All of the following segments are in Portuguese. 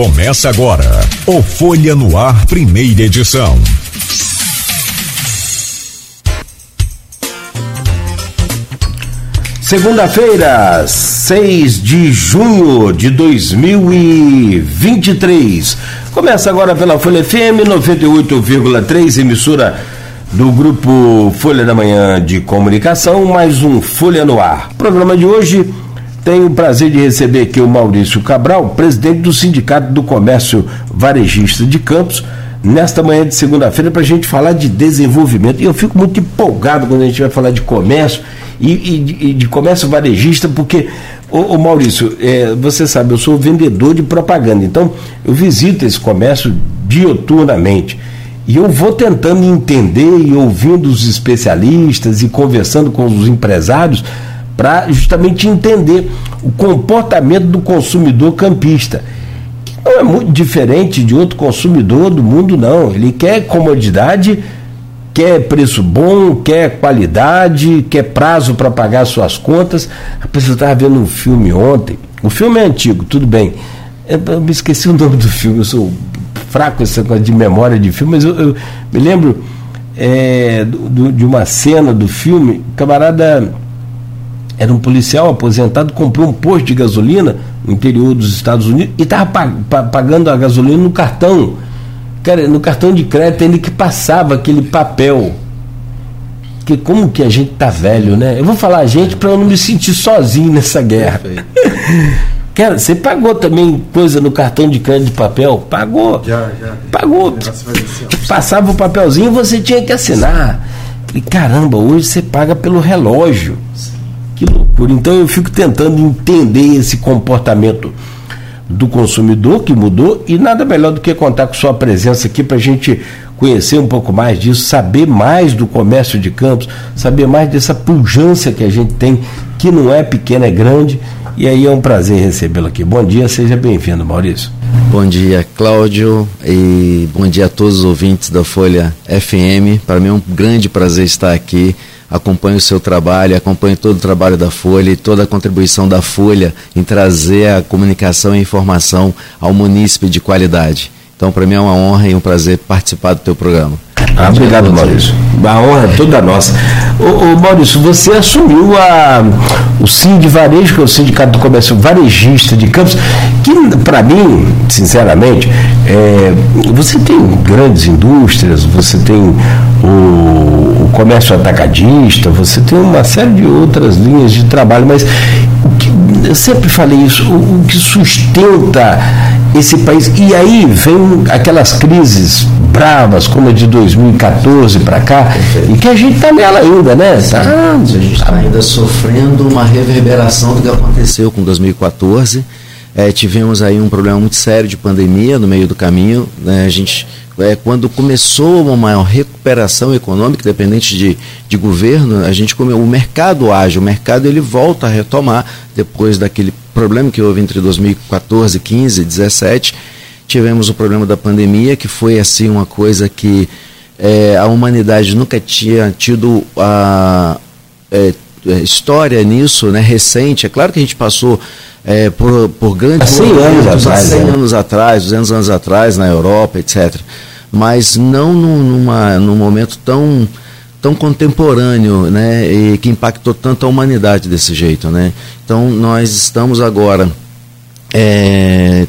Começa agora o Folha no Ar, primeira edição. Segunda-feira, 6 de junho de 2023. Começa agora pela Folha FM 98,3, emissora do grupo Folha da Manhã de Comunicação, mais um Folha no Ar. programa de hoje tenho o prazer de receber aqui o Maurício Cabral, presidente do Sindicato do Comércio Varejista de Campos, nesta manhã de segunda-feira, para a gente falar de desenvolvimento. E eu fico muito empolgado quando a gente vai falar de comércio e, e, e de comércio varejista, porque, ô, ô Maurício, é, você sabe, eu sou vendedor de propaganda, então eu visito esse comércio dioturnamente. E eu vou tentando entender e ouvindo os especialistas e conversando com os empresários para justamente entender o comportamento do consumidor campista, que não é muito diferente de outro consumidor do mundo, não. Ele quer comodidade, quer preço bom, quer qualidade, quer prazo para pagar suas contas. Rapaz, eu estava vendo um filme ontem. O filme é antigo, tudo bem. Eu me esqueci o nome do filme, eu sou fraco essa coisa de memória de filme, mas eu, eu me lembro é, do, de uma cena do filme, camarada era um policial aposentado, comprou um posto de gasolina no interior dos Estados Unidos e estava pagando a gasolina no cartão. Cara, no cartão de crédito ele que passava aquele papel. Que como que a gente tá velho, né? Eu vou falar a gente para eu não me sentir sozinho nessa guerra. Cara, você pagou também coisa no cartão de crédito de papel? Pagou. Já, já. Pagou. Passava o papelzinho e você tinha que assinar. E caramba, hoje você paga pelo relógio. Que loucura. Então eu fico tentando entender esse comportamento do consumidor que mudou e nada melhor do que contar com sua presença aqui para a gente conhecer um pouco mais disso, saber mais do comércio de campos, saber mais dessa pujança que a gente tem, que não é pequena, é grande. E aí é um prazer recebê-lo aqui. Bom dia, seja bem-vindo, Maurício. Bom dia, Cláudio, e bom dia a todos os ouvintes da Folha FM. Para mim é um grande prazer estar aqui acompanho o seu trabalho, acompanho todo o trabalho da Folha e toda a contribuição da Folha em trazer a comunicação e informação ao munícipe de qualidade. Então, para mim é uma honra e um prazer participar do teu programa. Ah, obrigado, Maurício. A honra toda nossa. Ô, ô, Maurício, você assumiu a, o SIM de Varejo, que é o Sindicato do Comércio Varejista de Campos, que, para mim, sinceramente, é, você tem grandes indústrias, você tem o comércio atacadista, você tem uma série de outras linhas de trabalho, mas que, eu sempre falei isso, o, o que sustenta esse país. E aí vem aquelas crises bravas, como a de 2014 para cá, e que a gente está nela ainda, né? Tá, a gente está ainda sofrendo uma reverberação do que aconteceu com 2014. É, tivemos aí um problema muito sério de pandemia no meio do caminho. Né? A gente é, quando começou uma maior recuperação econômica, dependente de, de governo, a gente o mercado age, o mercado ele volta a retomar depois daquele problema que houve entre 2014, 15, 17. Tivemos o problema da pandemia, que foi assim uma coisa que é, a humanidade nunca tinha tido a é história nisso, né, recente. É claro que a gente passou é, por, por grandes há 100 anos atrás, 100 né? anos atrás, 200 anos atrás na Europa, etc mas não numa, num momento tão, tão contemporâneo, né, e que impactou tanto a humanidade desse jeito, né. Então nós estamos agora é,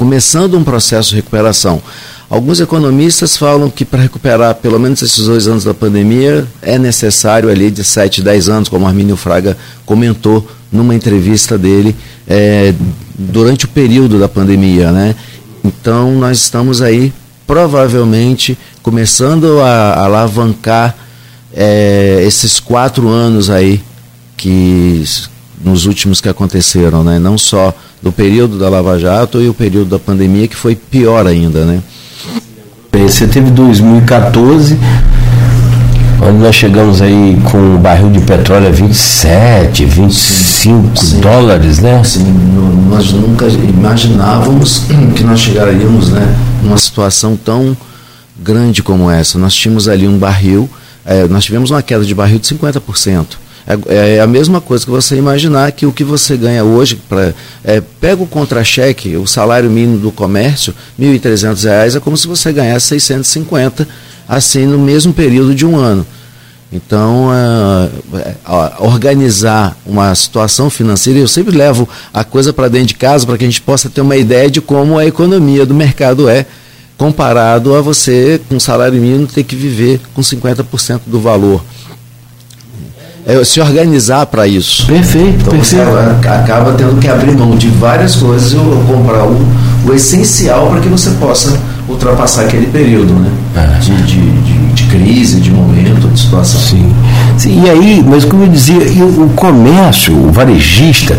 começando um processo de recuperação. Alguns economistas falam que para recuperar pelo menos esses dois anos da pandemia é necessário ali de 7, 10 anos, como Arminio Fraga comentou numa entrevista dele é, durante o período da pandemia, né? Então nós estamos aí provavelmente começando a, a alavancar é, esses quatro anos aí que nos últimos que aconteceram, né? Não só do período da Lava Jato e o período da pandemia que foi pior ainda, né? Você teve 2014, onde nós chegamos aí com o barril de petróleo a 27, 25 sim, sim. dólares, né? Sim, nós nunca imaginávamos que nós chegaríamos, né? numa situação tão grande como essa. Nós tínhamos ali um barril, é, nós tivemos uma queda de barril de 50%. É, é, a mesma coisa que você imaginar que o que você ganha hoje, pra, é, pega o contra-cheque, o salário mínimo do comércio, R$ 1.300, é como se você ganhasse 650, assim, no mesmo período de um ano. Então, uh, organizar uma situação financeira, eu sempre levo a coisa para dentro de casa para que a gente possa ter uma ideia de como a economia do mercado é, comparado a você, com salário mínimo, ter que viver com 50% do valor. É, se organizar para isso. Perfeito, então, perfeito. Você acaba tendo que abrir mão de várias coisas e comprar o, o essencial para que você possa ultrapassar aquele período né? É. De, de, de, de, crise, de momento, de situação. Sim. Sim. E aí, mas como eu dizia, o comércio, o varejista,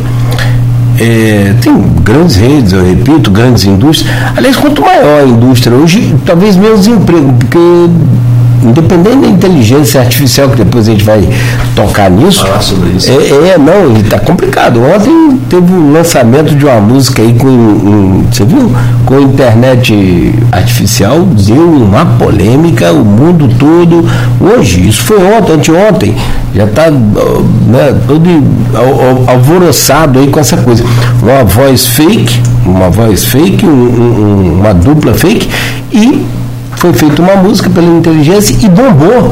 é, tem grandes redes, eu repito, grandes indústrias. Aliás, quanto maior a indústria hoje, talvez menos emprego, porque independente da inteligência artificial, que depois a gente vai tocar nisso. Falar sobre isso. É, é não, está complicado. Ontem teve o um lançamento de uma música aí com. Um, você viu? Com internet artificial, deu uma polêmica, o mundo todo. Hoje, isso foi ontem, anteontem, já está né, todo alvoroçado aí com essa coisa. Uma voz fake, uma voz fake, um, um, uma dupla fake e foi feita uma música pela inteligência e bombou.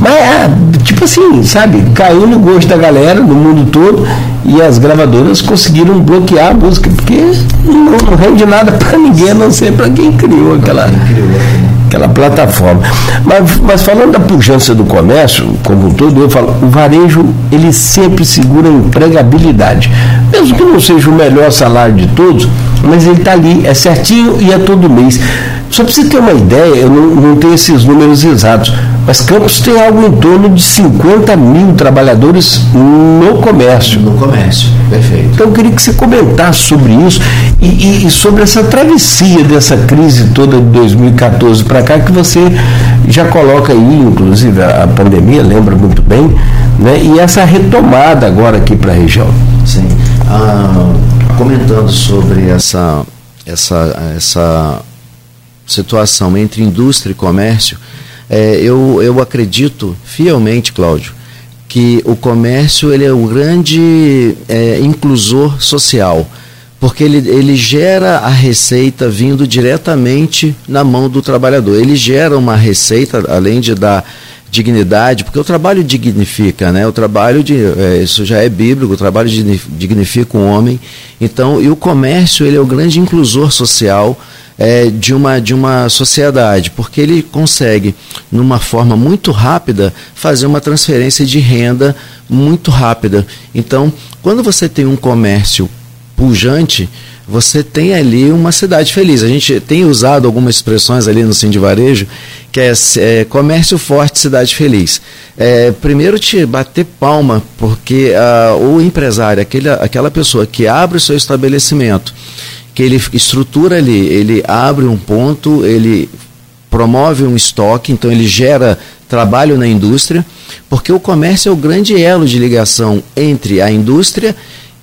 Mas, é, tipo assim, sabe, caiu no gosto da galera, no mundo todo, e as gravadoras conseguiram bloquear a música, porque não, não rende nada para ninguém, a não ser para quem criou aquela, aquela plataforma. Mas, mas falando da pujança do comércio, como um todo, eu falo, o varejo, ele sempre segura a empregabilidade. Mesmo que não seja o melhor salário de todos, mas ele está ali, é certinho e é todo mês. Só para você ter uma ideia, eu não, não tenho esses números exatos, mas Campos tem algo em torno de 50 mil trabalhadores no comércio. No comércio, perfeito. Então eu queria que você comentasse sobre isso e, e, e sobre essa travessia dessa crise toda de 2014 para cá, que você já coloca aí, inclusive a, pandemia, lembra muito bem, né? e essa retomada agora aqui para a região. Sim. Ah, comentando sobre essa, essa, essa situação entre indústria e comércio, é, eu, eu acredito fielmente, Cláudio, que o comércio ele é um grande é, inclusor social, porque ele, ele gera a receita vindo diretamente na mão do trabalhador. Ele gera uma receita, além de dar dignidade, porque o trabalho dignifica, né? O trabalho de, é, isso já é bíblico, o trabalho dignifica o homem. Então, e o comércio ele é o grande inclusor social é, de, uma, de uma sociedade, porque ele consegue, numa forma muito rápida, fazer uma transferência de renda muito rápida. Então, quando você tem um comércio pujante, você tem ali uma cidade feliz. A gente tem usado algumas expressões ali no Sim de Varejo, que é, é comércio forte, cidade feliz. É, primeiro te bater palma, porque uh, o empresário, aquele, aquela pessoa que abre o seu estabelecimento, que ele estrutura ali, ele abre um ponto, ele promove um estoque, então ele gera trabalho na indústria, porque o comércio é o grande elo de ligação entre a indústria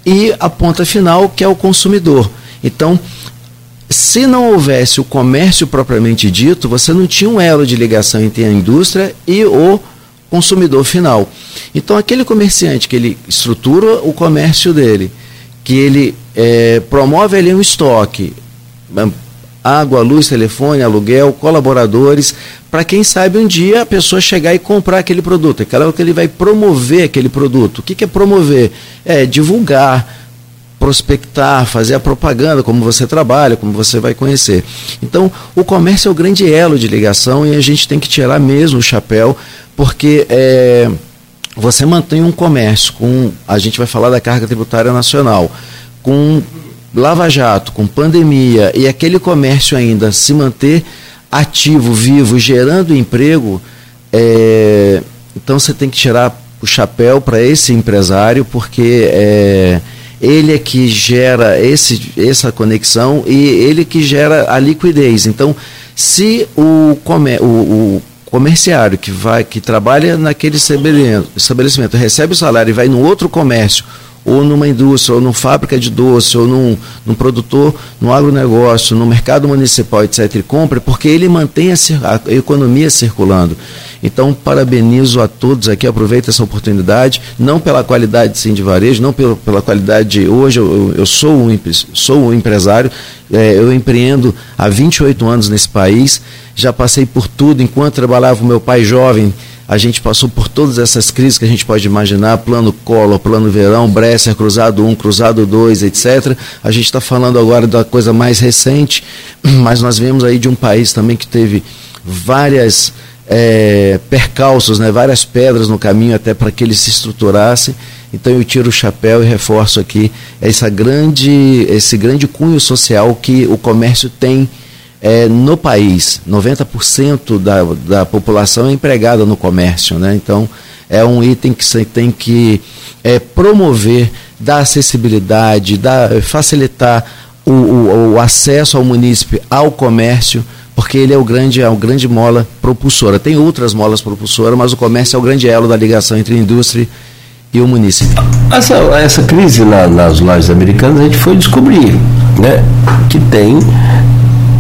e a ponta final, que é o consumidor. Então, se não houvesse o comércio propriamente dito, você não tinha um elo de ligação entre a indústria e o consumidor final. Então, aquele comerciante que ele estrutura o comércio dele, que ele é, promove ali um estoque, água, luz, telefone, aluguel, colaboradores, para quem sabe um dia a pessoa chegar e comprar aquele produto. É claro que ele vai promover aquele produto. O que, é promover? É divulgar, prospectar, fazer a propaganda, como você trabalha, como você vai conhecer. Então, o comércio é o grande elo de ligação e a gente tem que tirar mesmo o chapéu, porque é, você mantém um comércio com, a gente vai falar da carga tributária nacional, com Lava Jato, com pandemia e aquele comércio ainda se manter ativo, vivo, gerando emprego, é, então você tem que tirar o chapéu para esse empresário, porque é, ele é que gera esse, essa conexão e ele que gera a liquidez. Então, se o, o, o comerciário que vai que trabalha naquele estabelecimento recebe o salário e vai no outro comércio ou numa indústria, ou numa fábrica de doce, ou num, num produtor, no agronegócio, no mercado municipal, etc., e compra, porque ele mantém a, a economia circulando. Então, parabenizo a todos aqui, aproveito essa oportunidade, não pela qualidade sim de varejo, não pela, pela qualidade de hoje, eu, eu sou, um, sou um empresário, é, eu empreendo há 28 anos nesse país, já passei por tudo, enquanto trabalhava o meu pai jovem, a gente passou por todas essas crises que a gente pode imaginar, plano Collor, plano Verão, Bresser, Cruzado 1, Cruzado 2, etc. A gente está falando agora da coisa mais recente, mas nós vemos aí de um país também que teve várias é, percalços, né, várias pedras no caminho até para que ele se estruturasse. Então eu tiro o chapéu e reforço aqui essa grande, esse grande cunho social que o comércio tem é, no país, 90% da, da população é empregada no comércio, né? Então, é um item que você tem que é, promover, dar acessibilidade, dar, facilitar o, o, o, acesso ao munícipe ao comércio, porque ele é o grande, é o grande mola propulsora. Tem outras molas propulsoras, mas o comércio é o grande elo da ligação entre a indústria e o município. Essa, essa crise na, nas lojas americanas a gente foi descobrir né, que tem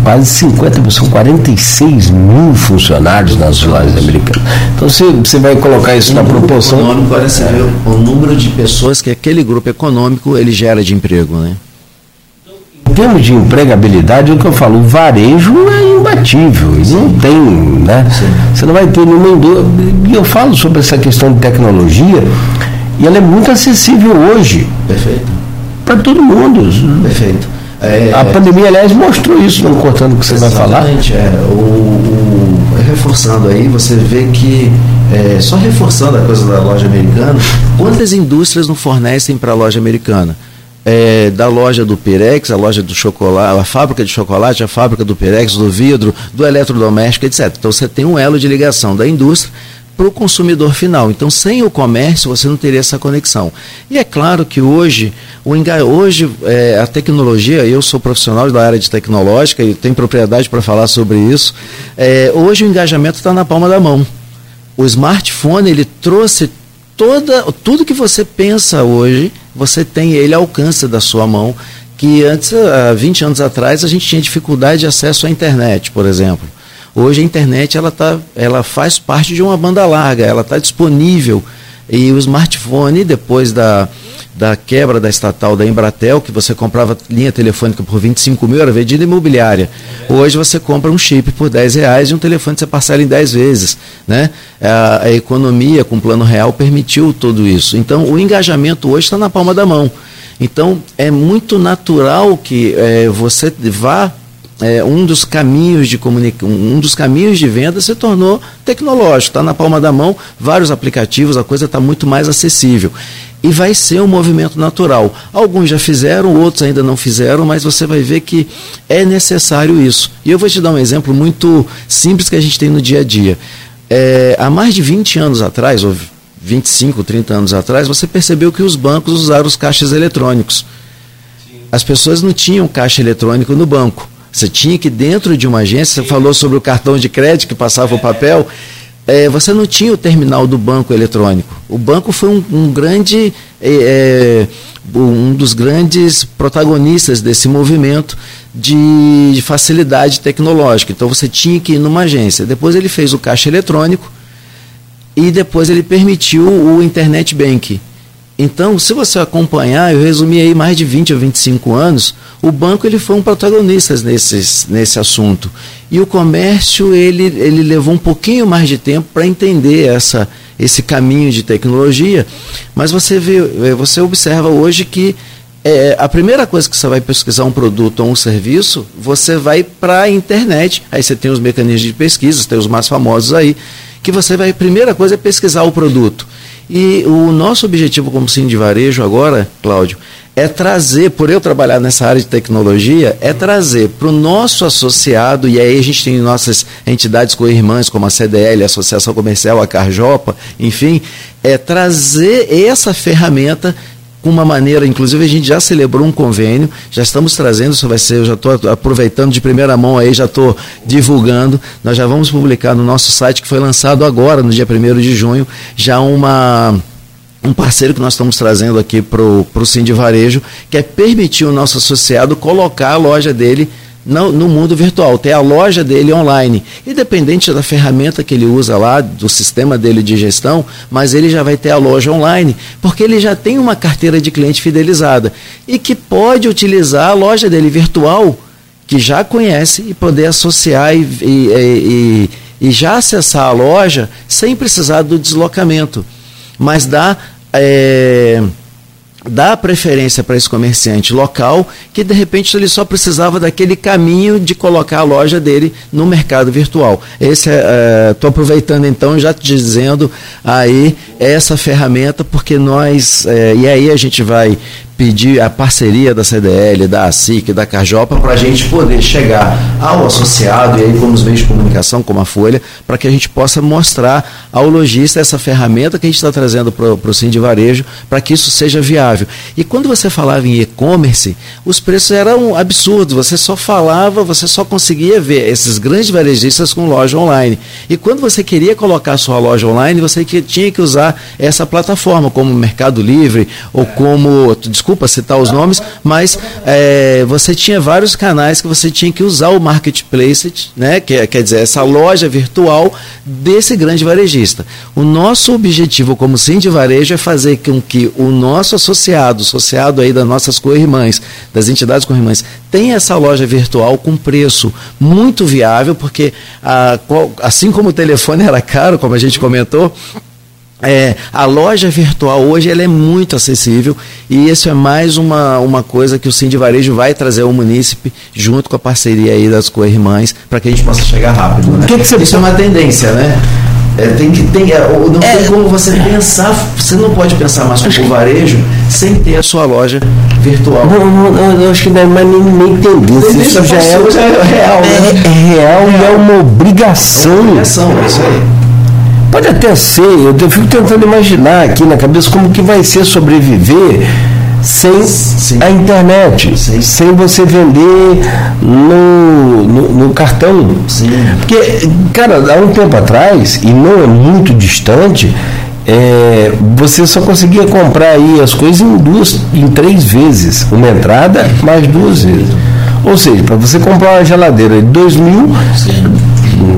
quase 50, são 46 mil funcionários nas lojas americanas. Então você, você vai colocar isso um na proporção. Econômico, é. o número de pessoas que aquele grupo econômico ele gera de emprego, né? Em termos de empregabilidade, é o que eu falo, o varejo é imbatível, não tem, né? Sim. Você não vai ter nenhuma indústria. E eu falo sobre essa questão de tecnologia, e ela é muito acessível hoje. Perfeito. Para todo mundo. Perfeito. É, a pandemia, aliás, mostrou isso, não cortando o que você vai falar. É, o, o, reforçando aí, você vê que, é, só reforçando a coisa da loja americana, quantas indústrias não fornecem para a loja americana? É, da loja do Pirex, a loja do chocolate, a fábrica de chocolate, a fábrica do Pirex, do vidro, do eletrodoméstico, etc. Então você tem um elo de ligação da indústria para o consumidor final. Então, sem o comércio, você não teria essa conexão. E é claro que hoje, o enga... hoje é, a tecnologia, eu sou profissional da área de tecnológica e tenho propriedade para falar sobre isso. É, hoje o engajamento está na palma da mão. O smartphone ele trouxe toda, tudo que você pensa hoje, você tem ele alcance da sua mão. Que antes, há 20 anos atrás, a gente tinha dificuldade de acesso à internet, por exemplo. Hoje a internet ela, tá, ela faz parte de uma banda larga, ela está disponível. E o smartphone, depois da, da quebra da estatal da Embratel, que você comprava linha telefônica por 25 mil, era vendida imobiliária. Hoje você compra um chip por 10 reais e um telefone você parcela em 10 vezes. Né? A, a economia com plano real permitiu tudo isso. Então o engajamento hoje está na palma da mão. Então é muito natural que é, você vá é, um dos caminhos de um dos caminhos de venda se tornou tecnológico, está na palma da mão, vários aplicativos, a coisa está muito mais acessível. E vai ser um movimento natural. Alguns já fizeram, outros ainda não fizeram, mas você vai ver que é necessário isso. E eu vou te dar um exemplo muito simples que a gente tem no dia a dia. É, há mais de 20 anos atrás, ou 25, 30 anos atrás, você percebeu que os bancos usaram os caixas eletrônicos. As pessoas não tinham caixa eletrônico no banco. Você tinha que, dentro de uma agência, você falou sobre o cartão de crédito que passava o papel, é, você não tinha o terminal do banco eletrônico. O banco foi um, um grande, é, é um dos grandes protagonistas desse movimento de, de facilidade tecnológica. Então você tinha que ir numa agência. Depois ele fez o caixa eletrônico e depois ele permitiu o internet bank então, se você acompanhar, eu resumi aí mais de 20 ou 25 anos, o banco ele foi um protagonista nesse, nesse assunto. E o comércio ele, ele levou um pouquinho mais de tempo para entender essa, esse caminho de tecnologia. Mas você, vê, é, você observa hoje que é, a primeira coisa que você vai pesquisar um produto ou um serviço, você vai para a internet. Aí você tem os mecanismos de pesquisa, tem os mais famosos aí, que você vai, a primeira coisa é pesquisar o produto. E o nosso objetivo como Sim de Varejo agora, Cláudio, é trazer, por eu trabalhar nessa área de tecnologia, é trazer para o nosso associado, e aí a gente tem nossas entidades co-irmãs, como a CDL, a Associação Comercial, a Carjopa, enfim, é trazer essa ferramenta com uma maneira, inclusive a gente já celebrou um convênio, já estamos trazendo, isso vai ser, eu já estou aproveitando de primeira mão aí, já estou divulgando, nós já vamos publicar no nosso site que foi lançado agora, no dia 1 de junho, já uma um parceiro que nós estamos trazendo aqui para o Sim de Varejo, que é permitir o nosso associado colocar a loja dele no, no, mundo virtual, ter a loja dele online. Independente da ferramenta que ele usa lá, do sistema dele de gestão, mas ele já vai ter a loja online, porque ele já tem uma carteira de cliente fidelizada e que pode utilizar a loja dele virtual, que já conhece, e poder associar e, e, e, e já acessar a loja sem precisar do deslocamento. Mas dá. É, dá preferência para esse comerciante local que de repente ele só precisava daquele caminho de colocar a loja dele no mercado virtual. Esse estou é, aproveitando então já te dizendo aí essa ferramenta porque nós é, e aí a gente vai pedir a parceria da CDL, da ASIC, da Carjopa, para a gente poder chegar ao associado e aí com os meios de comunicação, como a Folha, para que a gente possa mostrar ao lojista essa ferramenta que a gente está trazendo para o Sim de Varejo, para que isso seja viável. E quando você falava em e-commerce, os preços eram absurdos, você só falava, você só conseguia ver esses grandes varejistas com loja online. E quando você queria colocar sua loja online, você tinha que usar essa plataforma, como Mercado Livre ou como, desculpa, citar os nomes, mas é, você tinha vários canais que você tinha que usar o marketplace, né, que é, quer dizer, essa loja virtual desse grande varejista. O nosso objetivo como Sim de Varejo é fazer com que o nosso associado, associado aí das nossas co-irmãs, das entidades co-irmãs, tenha essa loja virtual com preço muito viável, porque a, assim como o telefone era caro, como a gente comentou, é, a loja virtual hoje ela é muito acessível e isso é mais uma, uma coisa que o Sim de Varejo vai trazer ao munícipe junto com a parceria aí das co-irmãs para que a gente possa chegar rápido. Né? Que que você... Isso é uma tendência, né? É, tem que tem, é, não é. tem como você pensar, você não pode pensar mais como varejo sem ter a sua loja virtual. Não, não, não eu acho que não é mais nem, nem tendência. Isso já é, já é real. É, né? é real e é uma obrigação. É uma obrigação, é isso aí. Pode até ser, eu fico tentando imaginar aqui na cabeça como que vai ser sobreviver sem Sim. a internet, Sim. sem você vender no, no, no, cartão. Sim. Porque, cara, há um tempo atrás, e não é muito distante, é, você só conseguia comprar aí as coisas em duas, em três vezes. Uma entrada mais duas vezes. Ou seja, para você comprar uma geladeira de dois mil,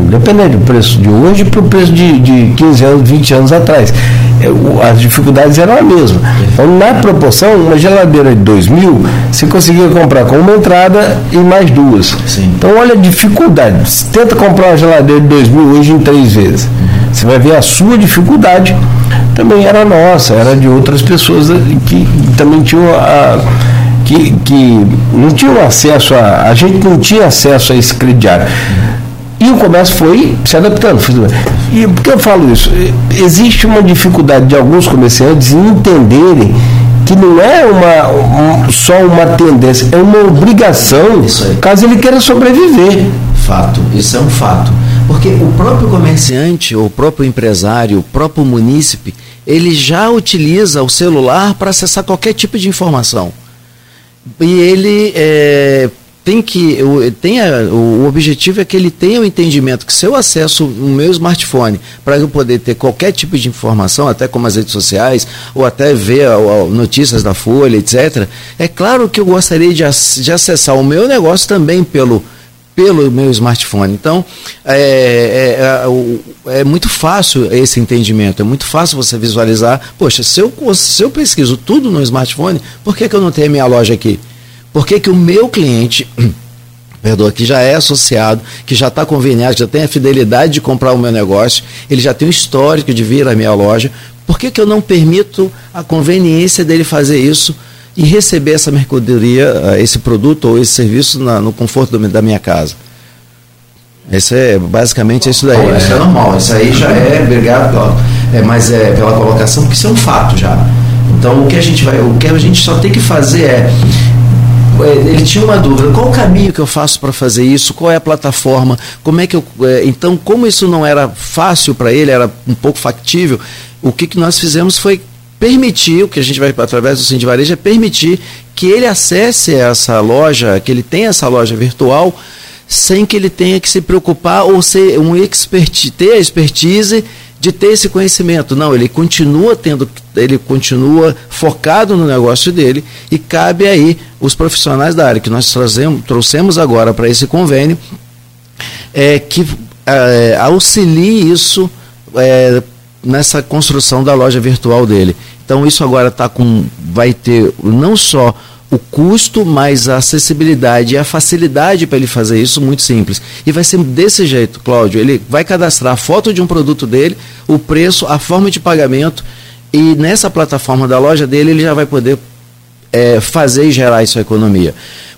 dependendo do preço de hoje para o preço de, de 15 anos, 20 anos atrás. É, as dificuldades eram a mesma. Então, na proporção, uma geladeira de 2 mil, você conseguia comprar com uma entrada e mais duas. Sim. Então, olha a dificuldade. Você tenta comprar uma geladeira de 2 mil hoje em três vezes. Você vai ver a sua dificuldade também era nossa, era de outras pessoas que também tinham a, que, que não tinham acesso a. A gente não tinha acesso a esse crediário. E o comércio foi se adaptando. E por que eu falo isso? Existe uma dificuldade de alguns comerciantes em entenderem que não é uma, um, só uma tendência, é uma obrigação, caso ele queira sobreviver. Fato, isso é um fato. Porque o próprio comerciante, o próprio empresário, o próprio munícipe, ele já utiliza o celular para acessar qualquer tipo de informação. E ele é, tem que tenha, o objetivo é que ele tenha o um entendimento que se eu acesso o meu smartphone para eu poder ter qualquer tipo de informação, até como as redes sociais, ou até ver notícias da Folha, etc., é claro que eu gostaria de, de acessar o meu negócio também pelo, pelo meu smartphone. Então, é, é, é, é, muito fácil esse entendimento, é muito fácil você visualizar. Poxa, se eu, se eu pesquiso tudo no smartphone, por que, que eu não tenho a minha loja aqui? Por que, que o meu cliente, perdoa, que já é associado, que já está conveniado, já tem a fidelidade de comprar o meu negócio, ele já tem o histórico de vir à minha loja, por que, que eu não permito a conveniência dele fazer isso e receber essa mercadoria, eh, esse produto ou esse serviço na, no conforto da minha casa? Esse é basicamente isso daí. Isso é normal, isso aí já é, obrigado, é, mas é pela colocação, porque isso é um fato já. Então o que a gente vai, o que a gente só tem que fazer é, ele tinha uma dúvida, qual o caminho que eu faço para fazer isso? Qual é a plataforma? Como é que eu, é, então, como isso não era fácil para ele, era um pouco factível, o que, que nós fizemos foi permitir, o que a gente vai através do Sim de Varejo é permitir que ele acesse essa loja, que ele tenha essa loja virtual, sem que ele tenha que se preocupar ou ser um expert, ter a expertise de ter esse conhecimento. Não, ele continua tendo, ele continua focado no negócio dele e cabe aí os profissionais da área que nós trazemos, trouxemos agora para esse convênio é, que é, auxilie isso é, nessa construção da loja virtual dele. Então isso agora tá com, vai ter não só o custo, mas a acessibilidade e a facilidade para ele fazer isso muito simples. E vai ser desse jeito, Cláudio. Ele vai cadastrar a foto de um produto dele, o preço, a forma de pagamento, e nessa plataforma da loja dele ele já vai poder é, fazer e gerar isso a economia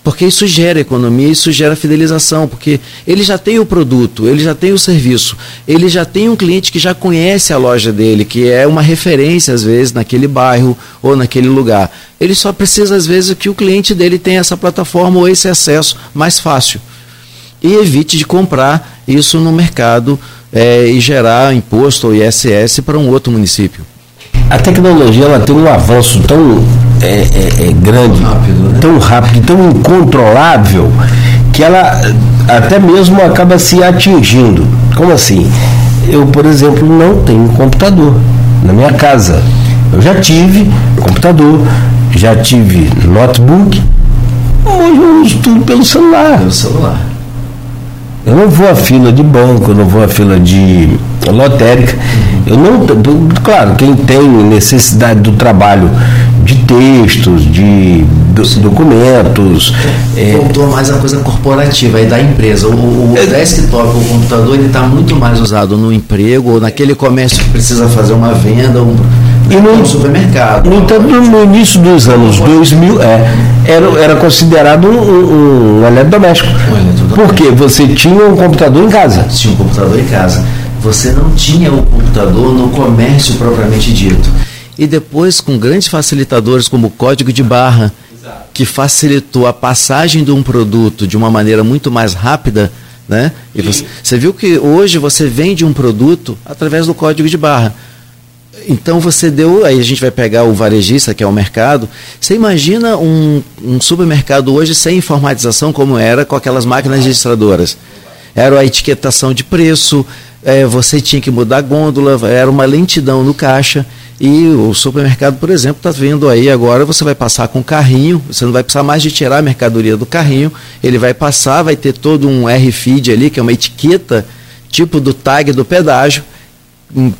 porque isso gera economia, isso gera fidelização, porque ele já tem o produto, ele já tem o serviço, ele já tem um cliente que já conhece a loja dele, que é uma referência às vezes naquele bairro ou naquele lugar. Ele só precisa às vezes que o cliente dele tenha essa plataforma ou esse acesso mais fácil. E evite de comprar isso no mercado é, e gerar imposto ou ISS para um outro município. A tecnologia ela tem um avanço tão é, é, é grande, rápido, né? tão rápido, tão incontrolável, que ela até mesmo acaba se atingindo. Como assim? Eu, por exemplo, não tenho computador na minha casa. Eu já tive computador, já tive notebook, hoje eu uso tudo pelo celular. Pelo celular. Eu não vou à fila de banco, eu não vou à fila de lotérica. Eu não, claro, quem tem necessidade do trabalho de textos, de documentos. Voltou é... mais a coisa corporativa aí da empresa. O, o é... desktop, o computador, ele está muito mais usado no emprego ou naquele comércio que precisa fazer uma venda, um, e no, supermercado. No entanto, no início dos anos 2000, é, era, era considerado um, um, um eletrodoméstico. Um Porque você tinha um computador em casa. Tinha um computador em casa. Você não tinha o computador no comércio propriamente dito. E depois, com grandes facilitadores como o código de barra, que facilitou a passagem de um produto de uma maneira muito mais rápida, né? E você, você viu que hoje você vende um produto através do código de barra. Então você deu, aí a gente vai pegar o varejista, que é o mercado. Você imagina um, um supermercado hoje sem informatização como era com aquelas máquinas registradoras. Era a etiquetação de preço, é, você tinha que mudar a gôndola, era uma lentidão no caixa. E o supermercado, por exemplo, está vendo aí agora, você vai passar com o carrinho, você não vai precisar mais de tirar a mercadoria do carrinho, ele vai passar, vai ter todo um RFID ali, que é uma etiqueta, tipo do tag do pedágio,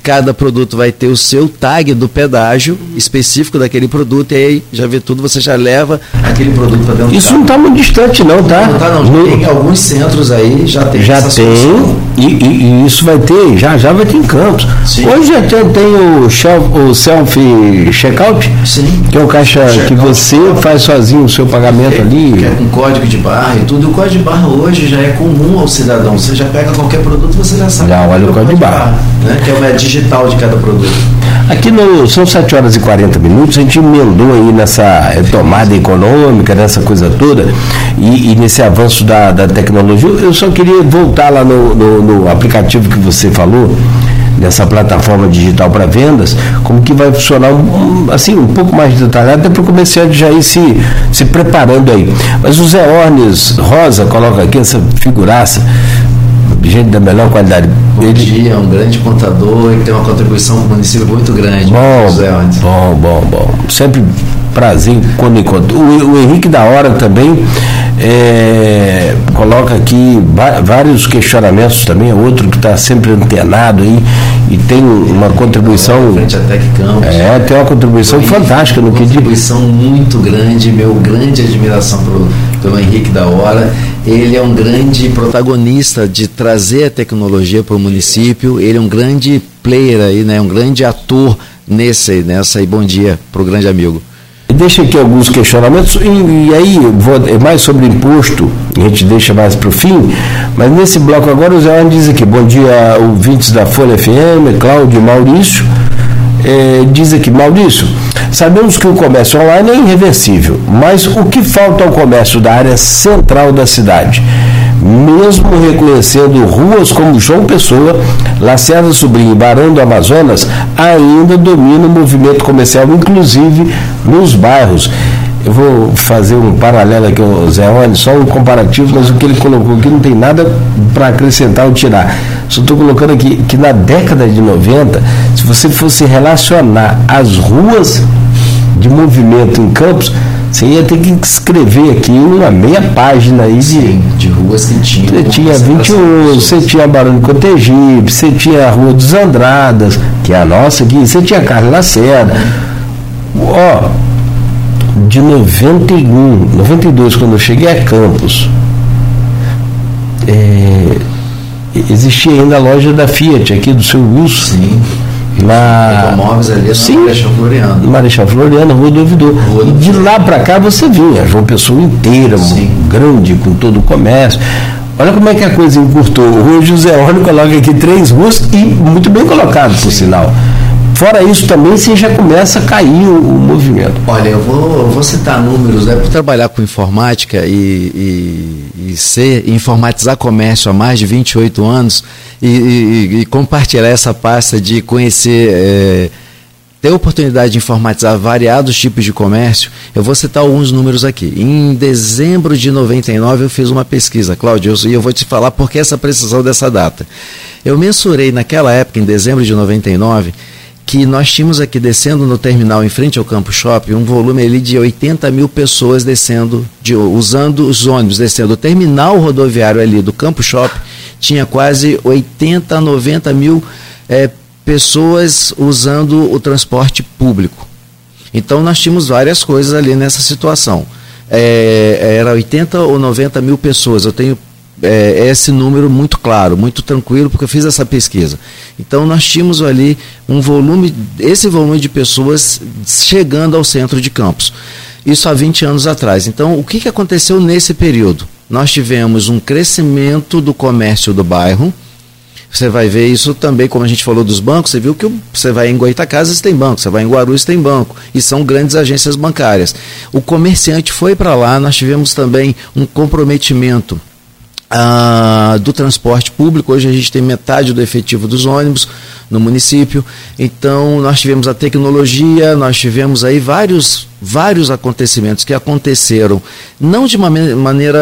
cada produto vai ter o seu tag do pedágio específico daquele produto e aí já vê tudo, você já leva aquele produto para dentro Isso não está muito distante não, tá? Não está não, no... tem alguns centros aí, já tem Já tem, e, e, e, isso vai ter, já já vai ter em Campos. Sim. Hoje já tem, o, shelf, o self checkout, Sim. que é o caixa que você faz sozinho o seu pagamento é, ali. É com código de barra e tudo. O código de barra hoje já é comum ao cidadão. Você já pega qualquer produto, você já sabe. Já olha o código de barra. barra né? Que é é digital de cada produto. Aqui no, são 7 horas e 40 minutos, a gente emendou aí nessa tomada econômica, nessa coisa toda, e, e nesse avanço da, da, tecnologia. Eu só queria voltar lá no, no, no aplicativo que você falou, nessa plataforma digital para vendas, como que vai funcionar um, assim, um pouco mais detalhado, até para o comerciante já ir se, se preparando aí. Mas o Zé Ornes Rosa coloca aqui essa figuraça gente da melhor qualidade. Bom ele... dia, é um grande contador e tem uma contribuição para o município muito grande. Bom, bom, bom, bom. Sempre prazer quando encontro. O, o Henrique da Hora também é, coloca aqui vários questionamentos também, é outro que está sempre antenado aí e tem uma contribuição. Frente a Tec Campos. É, tem uma contribuição fantástica no que diz. Contribuição muito grande, meu grande admiração pro, pelo Henrique da Hora. Ele é um grande protagonista de trazer a tecnologia para o município, ele é um grande player aí, né? um grande ator nesse, nessa e bom dia para o grande amigo. Deixa aqui alguns questionamentos, e, e aí vou, é mais sobre imposto, a gente deixa mais para o fim, mas nesse bloco agora o Zé diz aqui, bom dia, ouvintes da Folha FM, Cláudio Maurício, é, diz aqui, Maurício, sabemos que o comércio online é irreversível, mas o que falta ao comércio da área central da cidade? mesmo reconhecendo ruas como João Pessoa, Lacerda Sobrinho e Barão do Amazonas, ainda domina o movimento comercial, inclusive nos bairros. eu vou fazer um paralelo aqui Zé Rony, só um comparativo, mas o que ele colocou aqui não tem nada para acrescentar ou tirar. Só estou colocando aqui que na década de 90, se você fosse relacionar as ruas de movimento em Campos, você ia ter que escrever aqui uma meia página aí de, Sim, de ruas que tinham. você tinha 21, você tinha Barão de Cotegipe, você tinha a Rua dos Andradas, que é a nossa aqui, você tinha Carlos Lacerda. Ó, de 91, 92, quando eu cheguei a Campos, é, existia ainda a loja da Fiat aqui do seu Wilson. Sim. Na, Móveis ali Sim. Marechal Floriano. Marechal Floriano, Rua do Ouvidor. Rua do E de lá para cá você vinha, João Pessoa inteira, Sim. grande, com todo o comércio. Olha como é que a coisa encurtou. O José Orne coloca aqui três ruas e muito bem colocado, por sinal. Fora isso também, você já começa a cair o, o movimento. Olha, eu vou, eu vou citar números, né? Por trabalhar com informática e, e, e ser informatizar comércio há mais de 28 anos e, e- e compartilhar essa pasta de conhecer, eh, ter oportunidade de informatizar variados tipos de comércio, eu vou citar alguns números aqui. Em dezembro de 99 eu fiz uma pesquisa, Cláudio, eu- e eu vou te falar por que essa precisão dessa data. Eu mensurei naquela época, em dezembro de 99, que nós tínhamos aqui descendo no terminal em frente ao Campo Shopping um volume ali de 80 mil pessoas descendo, de- usando os ônibus, descendo. O terminal rodoviário ali do Campo Shopping tinha quase 80, 90 mil eh, pessoas usando o transporte público. Então nós tínhamos várias coisas ali nessa situação. É, era 80 ou 90 mil pessoas. Eu tenho é, esse número muito claro, muito tranquilo, porque eu fiz essa pesquisa. Então nós tínhamos ali um volume, esse volume de pessoas chegando ao centro de Campos. Isso há 20 anos atrás. Então, o que, que aconteceu nesse período? Nós tivemos um crescimento do comércio do bairro, você vai ver isso também, como a gente falou dos bancos, você viu que você vai em Goitacazes tem banco, você vai em Guarulhos tem banco, e são grandes agências bancárias. O comerciante foi para lá, nós tivemos também um comprometimento ah, do transporte público. Hoje a gente tem metade do efetivo dos ônibus no município. Então nós tivemos a tecnologia, nós tivemos aí vários vários acontecimentos que aconteceram não de uma maneira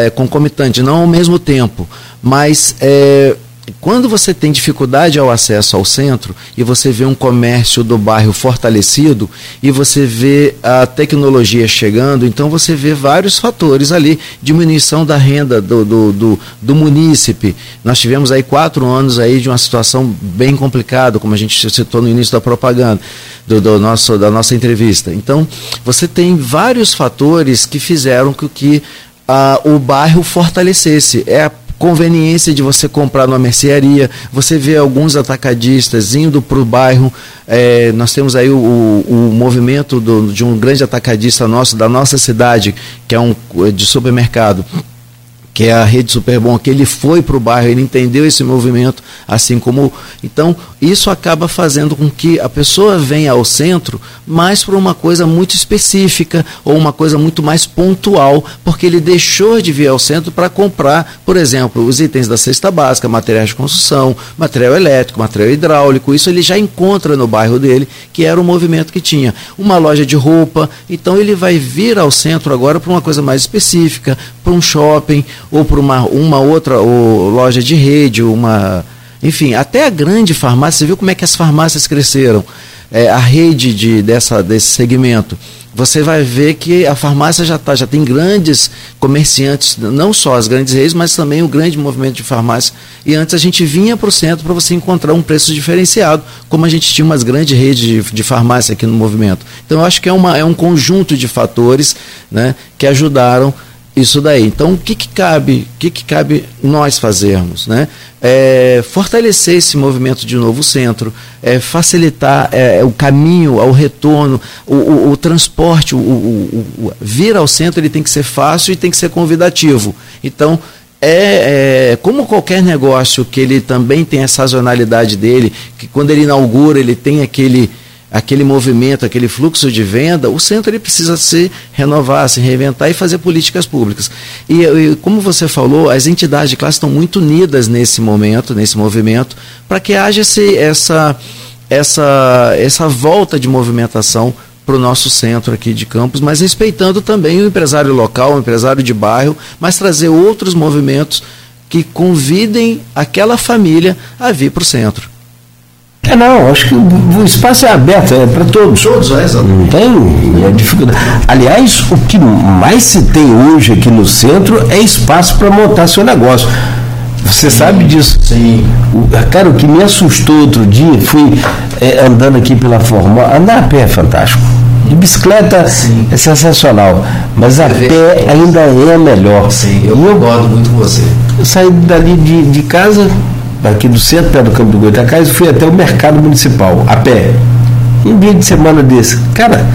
eh, concomitante, não ao mesmo tempo, mas eh, quando você tem dificuldade ao acesso ao centro e você vê um comércio do bairro fortalecido e você vê a tecnologia chegando, então você vê vários fatores ali, diminuição da renda do, do, do, do munícipe. Nós tivemos aí quatro anos aí de uma situação bem complicada, como a gente citou no início da propaganda, do, do nosso, da nossa entrevista. Então, você tem vários fatores que fizeram com que ah, o bairro fortalecesse. É a conveniência de você comprar numa mercearia, você vê alguns atacadistas indo para o bairro, eh, nós temos aí o, o- o movimento do- de um grande atacadista nosso, da nossa cidade, que é um eh, de supermercado, que é a rede Superbom, que ele foi para o bairro, ele entendeu esse movimento, assim como. Então, isso acaba fazendo com que a pessoa venha ao centro mais por uma coisa muito específica ou uma coisa muito mais pontual, porque ele deixou de vir ao centro para comprar, por exemplo, os itens da cesta básica, materiais de construção, material elétrico, material hidráulico, isso ele já encontra no bairro dele, que era o movimento que tinha. Uma loja de roupa, então ele vai vir ao centro agora para uma coisa mais específica, para um shopping ou para uma, uma outra ou loja de rede, uma. Enfim, até a grande farmácia, você viu como é que as farmácias cresceram? É, a rede de, dessa, desse segmento. Você vai ver que a farmácia já, tá, já tem grandes comerciantes, não só as grandes redes, mas também o grande movimento de farmácia. E antes a gente vinha para o centro para você encontrar um preço diferenciado, como a gente tinha umas grandes redes de, de farmácia aqui no movimento. Então eu acho que é, uma, é um conjunto de fatores né, que ajudaram isso daí. Então, o que, que cabe, o que, que cabe nós fazermos, né? É, fortalecer esse movimento de novo centro, é, facilitar é, o caminho ao retorno, o, o- o transporte, o- o- vir ao centro ele tem que ser fácil e tem que ser convidativo. Então, é, é, como qualquer negócio que ele também tem a sazonalidade dele, que quando ele inaugura ele tem aquele aquele movimento, aquele fluxo de venda, o centro ele precisa se renovar, se reinventar e fazer políticas públicas. E, e como você falou, as entidades de classe estão muito unidas nesse momento, nesse movimento, para que haja esse, essa, essa, essa volta de movimentação para o nosso centro aqui de Campos, mas respeitando também o empresário local, o empresário de bairro, mas trazer outros movimentos que convidem aquela família a vir para o centro. É, não, acho que o espaço é aberto, é para todos. Todos, é, exatamente. Não tem é dificuldade. Aliás, o que mais se tem hoje aqui no centro é espaço para montar seu negócio. Você sabe disso? Sim. Cara, o que me assustou outro dia, fui é, andando aqui pela Formosa. Andar a pé é fantástico. De bicicleta sim. é sensacional, mas a pé ainda é melhor. Sim, eu concordo muito com você. Eu saí dali de, de casa, aqui do centro, perto do campo do Goitacás, e fui até o mercado municipal, a pé. Um dia de semana desse. Cara,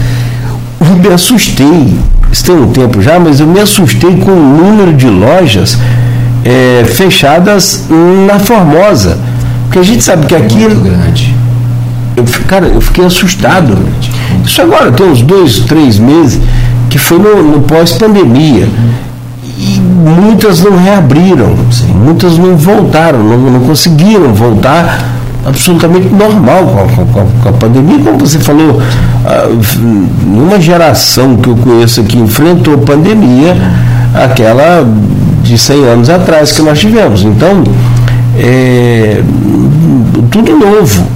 eu me assustei. Isso tem um tempo já, mas eu me assustei com o número de lojas é, fechadas na Formosa. Porque a gente sabe que aqui. É muito grande. Eu, cara, eu fiquei assustado. Isso agora tem uns dois, três meses, que foi no, no pós-pandemia. E muitas não reabriram, Sim. muitas não voltaram, não, não conseguiram voltar absolutamente normal com a, com, a, com a, pandemia, como você falou, numa geração que eu conheço que enfrentou pandemia, aquela de 100 anos atrás que nós tivemos. Então, é, tudo novo,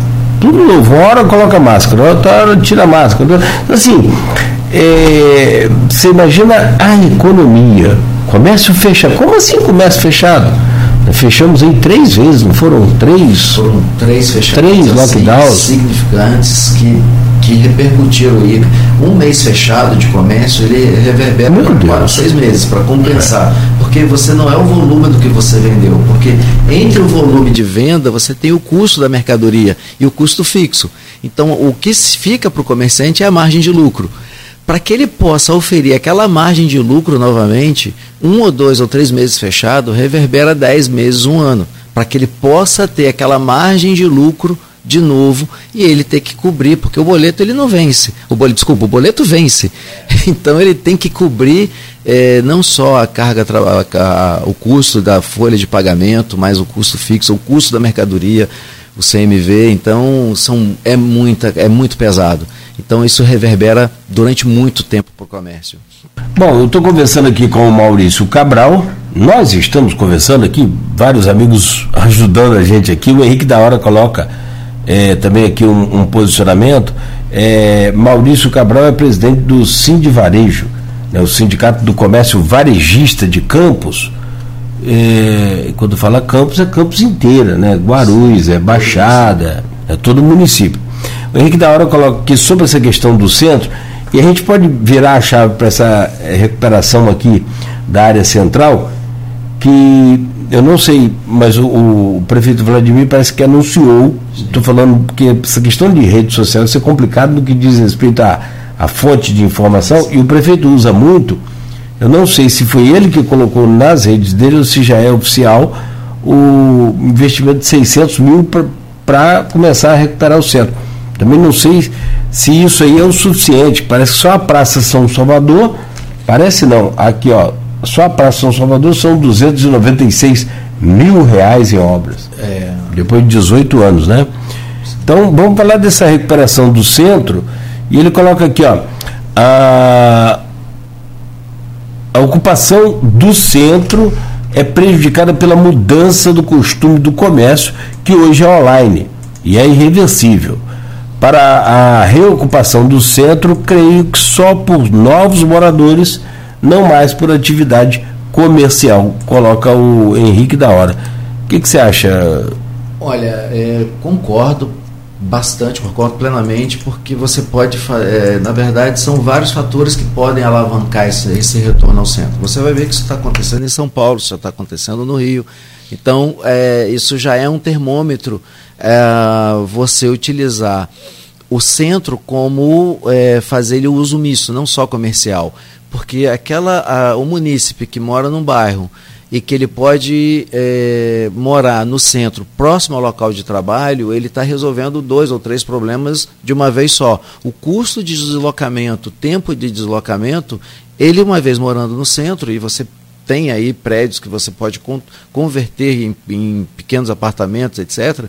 tudo novo. Uma hora coloca máscara, outra hora tira máscara. Então, assim, é, você imagina a economia, comércio fecha. Como assim comércio fechado? Fechamos em três vezes, não foram três? Foram três fechamentos. Três assim, lockdowns. significantes que que repercutiram aí. Um mês fechado de comércio, ele reverbera para seis meses, para compensar. Porque você não é o volume do que você vendeu. Porque entre o volume de venda, você tem o custo da mercadoria e o custo fixo. Então, o que fica para o comerciante é a margem de lucro. Para que ele possa oferir aquela margem de lucro novamente, um ou dois ou três meses fechado, reverbera dez meses, um ano. Para que ele possa ter aquela margem de lucro de novo e ele ter que cobrir, porque o boleto ele não vence. O boleto, desculpa, o boleto vence. Então ele tem que cobrir é, não só a carga, a, a, o custo da folha de pagamento, mas o custo fixo, o custo da mercadoria, o CMV. Então são, é, muita, é muito pesado. Então isso reverbera durante muito tempo para o comércio. Bom, eu estou conversando aqui com o Maurício Cabral. Nós estamos conversando aqui, vários amigos ajudando a gente aqui. O Henrique da Hora coloca é, também aqui um, um posicionamento. É, Maurício Cabral é presidente do Sind Varejo, né, o Sindicato do Comércio Varejista de Campos. É, quando fala Campos, é Campos inteira, né? Guarulhos, é Baixada, é todo o município. O Henrique da Hora coloca aqui sobre essa questão do centro, e a gente pode virar a chave para essa é, recuperação aqui da área central, que eu não sei, mas o, o, prefeito Vladimir parece que anunciou, estou falando que essa questão de rede social é complicado no que diz respeito à, à fonte de informação, e o prefeito usa muito, eu não sei se foi ele que colocou nas redes dele ou se já é oficial, o investimento de 600 mil para começar a recuperar o centro. Também não sei se isso aí é o suficiente, parece que só a Praça São Salvador, parece não, aqui ó, só a Praça São Salvador são 296 mil reais em obras. É. Depois de 18 anos, né? Então, vamos falar dessa recuperação do centro. E ele coloca aqui, ó. A, a ocupação do centro é prejudicada pela mudança do costume do comércio, que hoje é online e é irreversível. Para a reocupação do centro, creio que só por novos moradores não mais por atividade comercial, coloca o Henrique da Hora. O que, que você acha? Olha, é, concordo bastante, concordo plenamente, porque você pode, é, na verdade, são vários fatores que podem alavancar esse, esse retorno ao centro. Você vai ver que isso está acontecendo em São Paulo, isso está acontecendo no Rio. Então, é, isso já é um termômetro é, você utilizar o centro como é, fazer ele uso misto, não só comercial porque aquela a, o munícipe que mora num bairro e que ele pode é, morar no centro, próximo ao local de trabalho, ele está resolvendo dois ou três problemas de uma vez só. O custo de deslocamento, tempo de deslocamento, ele uma vez morando no centro e você tem aí prédios que você pode converter em, em, pequenos apartamentos, etc.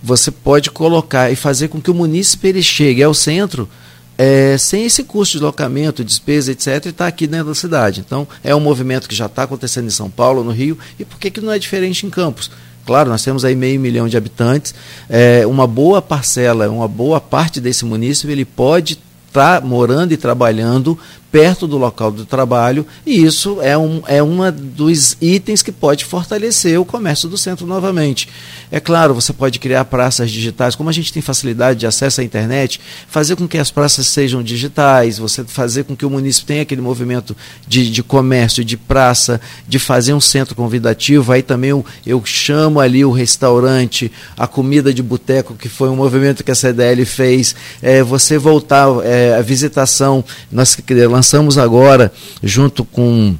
Você pode colocar e fazer com que o munícipe ele chegue ao centro é, sem esse custo de deslocamento, despesa, etc., está aqui dentro da cidade. Então, é um movimento que já está acontecendo em São Paulo, no Rio, e por que, que não é diferente em Campos? Claro, nós temos aí meio milhão de habitantes, é, uma boa parcela, uma boa parte desse município, ele pode estar tá morando e trabalhando perto do local do trabalho, e isso é um é uma dos itens que pode fortalecer o comércio do centro novamente. É claro, você pode criar praças digitais, como a gente tem facilidade de acesso à internet, fazer com que as praças sejam digitais, você fazer com que o município tenha aquele movimento de, de comércio, de praça, de fazer um centro convidativo, aí também eu, eu chamo ali o restaurante, a comida de boteco, que foi um movimento que a CDL fez, é, você voltar é, a visitação, nós lançamos lançamos agora, junto com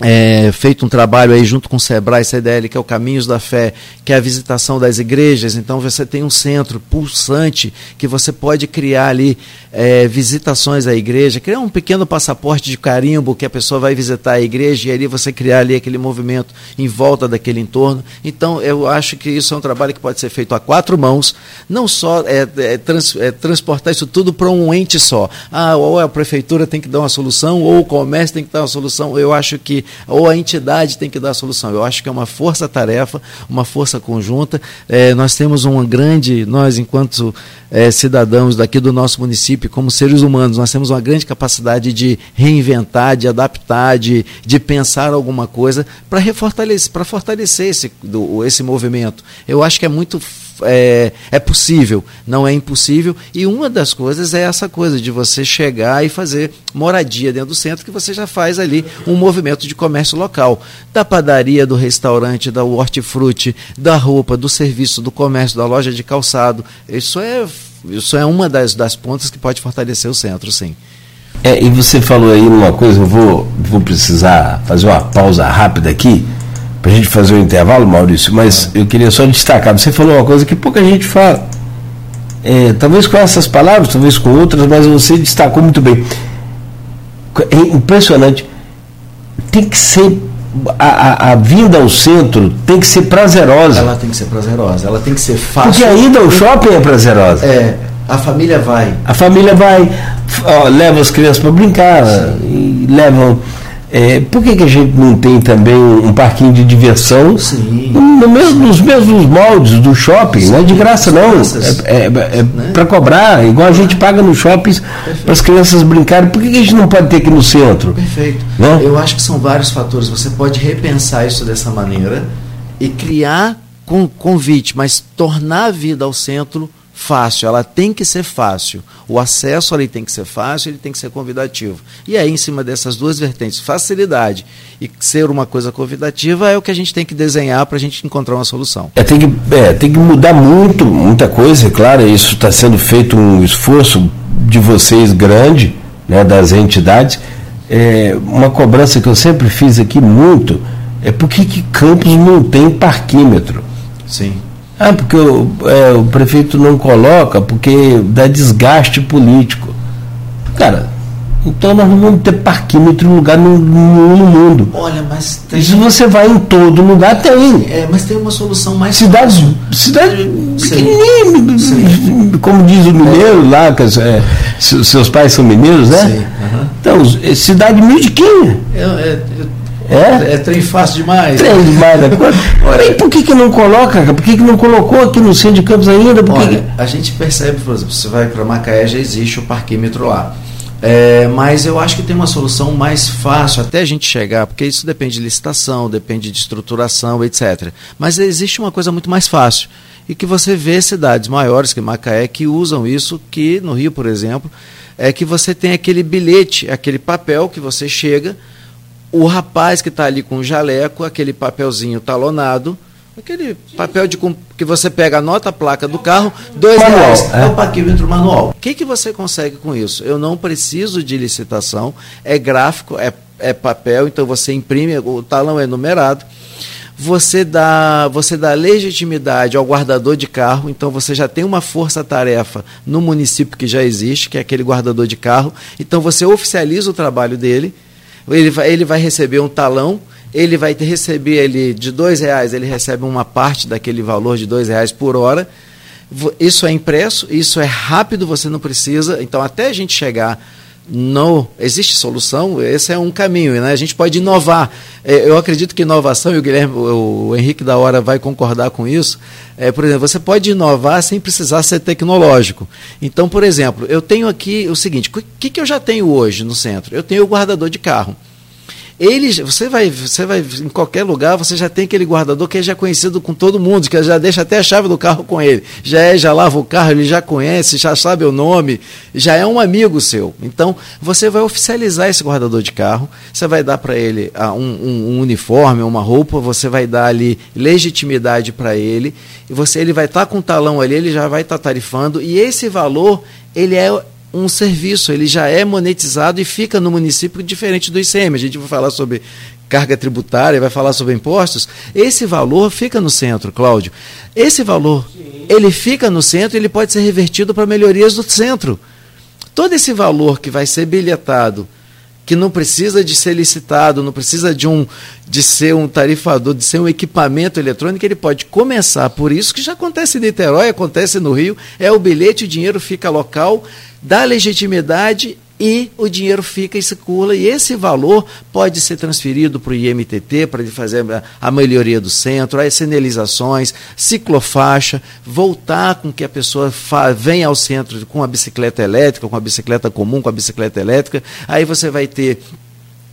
é, feito um trabalho aí junto com o Sebrae CDL, que é o Caminhos da Fé, que é a visitação das igrejas. Então você tem um centro pulsante que você pode criar ali é, visitações à igreja, criar um pequeno passaporte de carimbo que a pessoa vai visitar a igreja e ali você criar ali aquele movimento em volta daquele entorno. Então eu acho que isso é um trabalho que pode ser feito a quatro mãos, não só é, é, trans, é transportar isso tudo para um ente só. Ah, ou a prefeitura tem que dar uma solução, ou o comércio tem que dar uma solução. Eu acho que ou a entidade tem que dar a solução. Eu acho que é uma força-tarefa, uma força conjunta. É, nós temos uma grande, nós enquanto é, cidadãos daqui do nosso município, como seres humanos, nós temos uma grande capacidade de reinventar, de adaptar, de, de pensar alguma coisa para fortalecer, fortalecer esse, do, esse movimento. Eu acho que é muito é, é possível, não é impossível. E uma das coisas é essa coisa de você chegar e fazer moradia dentro do centro, que você já faz ali um movimento de comércio local. Da padaria, do restaurante, da hortifruti, da roupa, do serviço, do comércio, da loja de calçado. Isso é, isso é uma das, das pontas que pode fortalecer o centro, sim. É, e você falou aí uma coisa, eu vou, vou precisar fazer uma pausa rápida aqui para a gente fazer um intervalo, Maurício, mas eu queria só destacar. Você falou uma coisa que pouca gente fala. É, talvez com essas palavras, talvez com outras, mas você destacou muito bem. É impressionante. Tem que ser. A, a, a, vinda ao centro tem que ser prazerosa. Ela tem que ser prazerosa, ela tem que ser fácil. Porque a ida ao shopping é prazerosa. É, a família vai. A família vai, ó, leva as crianças para brincar, e levam é, por que, que a gente não tem também um parquinho de diversão no mesmo, nos mesmos moldes do shopping? Sim. Não é de graça, não. É, é, é né? para cobrar, igual a gente paga nos shoppings para as crianças brincarem. Por que, que, a gente não pode ter aqui no centro? Perfeito. Né? Eu acho que são vários fatores. Você pode repensar isso dessa maneira e criar com convite, mas tornar a vida ao centro fácil, ela tem que ser fácil. O acesso ali tem que ser fácil, ele tem que ser convidativo. E aí, em cima dessas duas vertentes, facilidade e ser uma coisa convidativa, é o que a gente tem que desenhar para a gente encontrar uma solução. É, tem, que, é, tem que mudar muito, muita coisa, é claro, isso está sendo feito um esforço de vocês grande, né, das entidades. É, uma cobrança que eu sempre fiz aqui muito é por que Campos não tem parquímetro? Sim. Ah, porque o, é, o prefeito não coloca, porque dá desgaste político. Cara, então nós não vamos ter parquímetro em lugar nenhum no, mundo. Olha, mas tem... Se você vai em todo lugar, tem. É, mas tem uma solução mais Cidades, cidade pequenininha, como diz o mineiro é. lá, que é, seus pais são mineiros, né? Sim. Uhum. Então, é cidade miudiquinha. Eu, eu, eu é? É trem fácil demais. Trem demais da coisa. e por que, que não coloca? Por que, que não colocou aqui no centro de Campos ainda? Por Olha, que... a gente percebe, por exemplo, você vai para Macaé, já existe o parquímetro lá. É, mas eu acho que tem uma solução mais fácil até a gente chegar, porque isso depende de licitação, depende de estruturação, etc. Mas existe uma coisa muito mais fácil e que você vê cidades maiores que Macaé que usam isso, que no Rio, por exemplo, é que você tem aquele bilhete, aquele papel que você chega, o rapaz que está ali com o jaleco, aquele papelzinho talonado, aquele papel de que você pega, anota a placa do carro, dois manual, reais. É, é o parquímetro manual. O que, que você consegue com isso? Eu não preciso de licitação, é gráfico, é, é papel, então você imprime, o talão é numerado. Você dá, você dá legitimidade ao guardador de carro, então você já tem uma força-tarefa no município que já existe, que é aquele guardador de carro. Então você oficializa o trabalho dele ele vai, ele vai receber um talão, ele vai receber ele de dois reais, ele recebe uma parte daquele valor de dois reais por hora. Isso é impresso, isso é rápido, você não precisa. Então, até a gente chegar no existe solução, esse é um caminho, né? A gente pode inovar. É, eu acredito que inovação, e o Guilherme, o Henrique da Hora vai concordar com isso. É, por exemplo, você pode inovar sem precisar ser tecnológico. Então, por exemplo, eu tenho aqui o seguinte: o que, que eu já tenho hoje no centro? Eu tenho o guardador de carro. Ele, você vai, você vai em qualquer lugar, você já tem aquele guardador que é já conhecido com todo mundo, que já deixa até a chave do carro com ele. Já é, já lava o carro, ele já conhece, já sabe o nome, já é um amigo seu. Então, você vai oficializar esse guardador de carro, você vai dar para ele ah, um, um, um, uniforme, uma roupa, você vai dar ali legitimidade para ele, e você ele vai estar tá com o talão ali, ele já vai estar tá tarifando, e esse valor, ele é um serviço, ele já é monetizado e fica no município diferente do ICM. A gente vai falar sobre carga tributária, vai falar sobre impostos. Esse valor fica no centro, Cláudio. Esse valor, Sim. ele fica no centro e ele pode ser revertido para melhorias do centro. Todo esse valor que vai ser bilhetado que não precisa de ser licitado, não precisa de um de ser um tarifador, de ser um equipamento eletrônico, ele pode começar por isso que já acontece em Niterói, acontece no Rio, é o bilhete, o dinheiro fica local, dá legitimidade e o dinheiro fica e circula, e esse valor pode ser transferido para o IMTT, para ele fazer a melhoria do centro, as sinalizações, ciclofaixa, voltar com que a pessoa venha ao centro com a bicicleta elétrica, com a bicicleta comum, com a bicicleta elétrica, aí você vai ter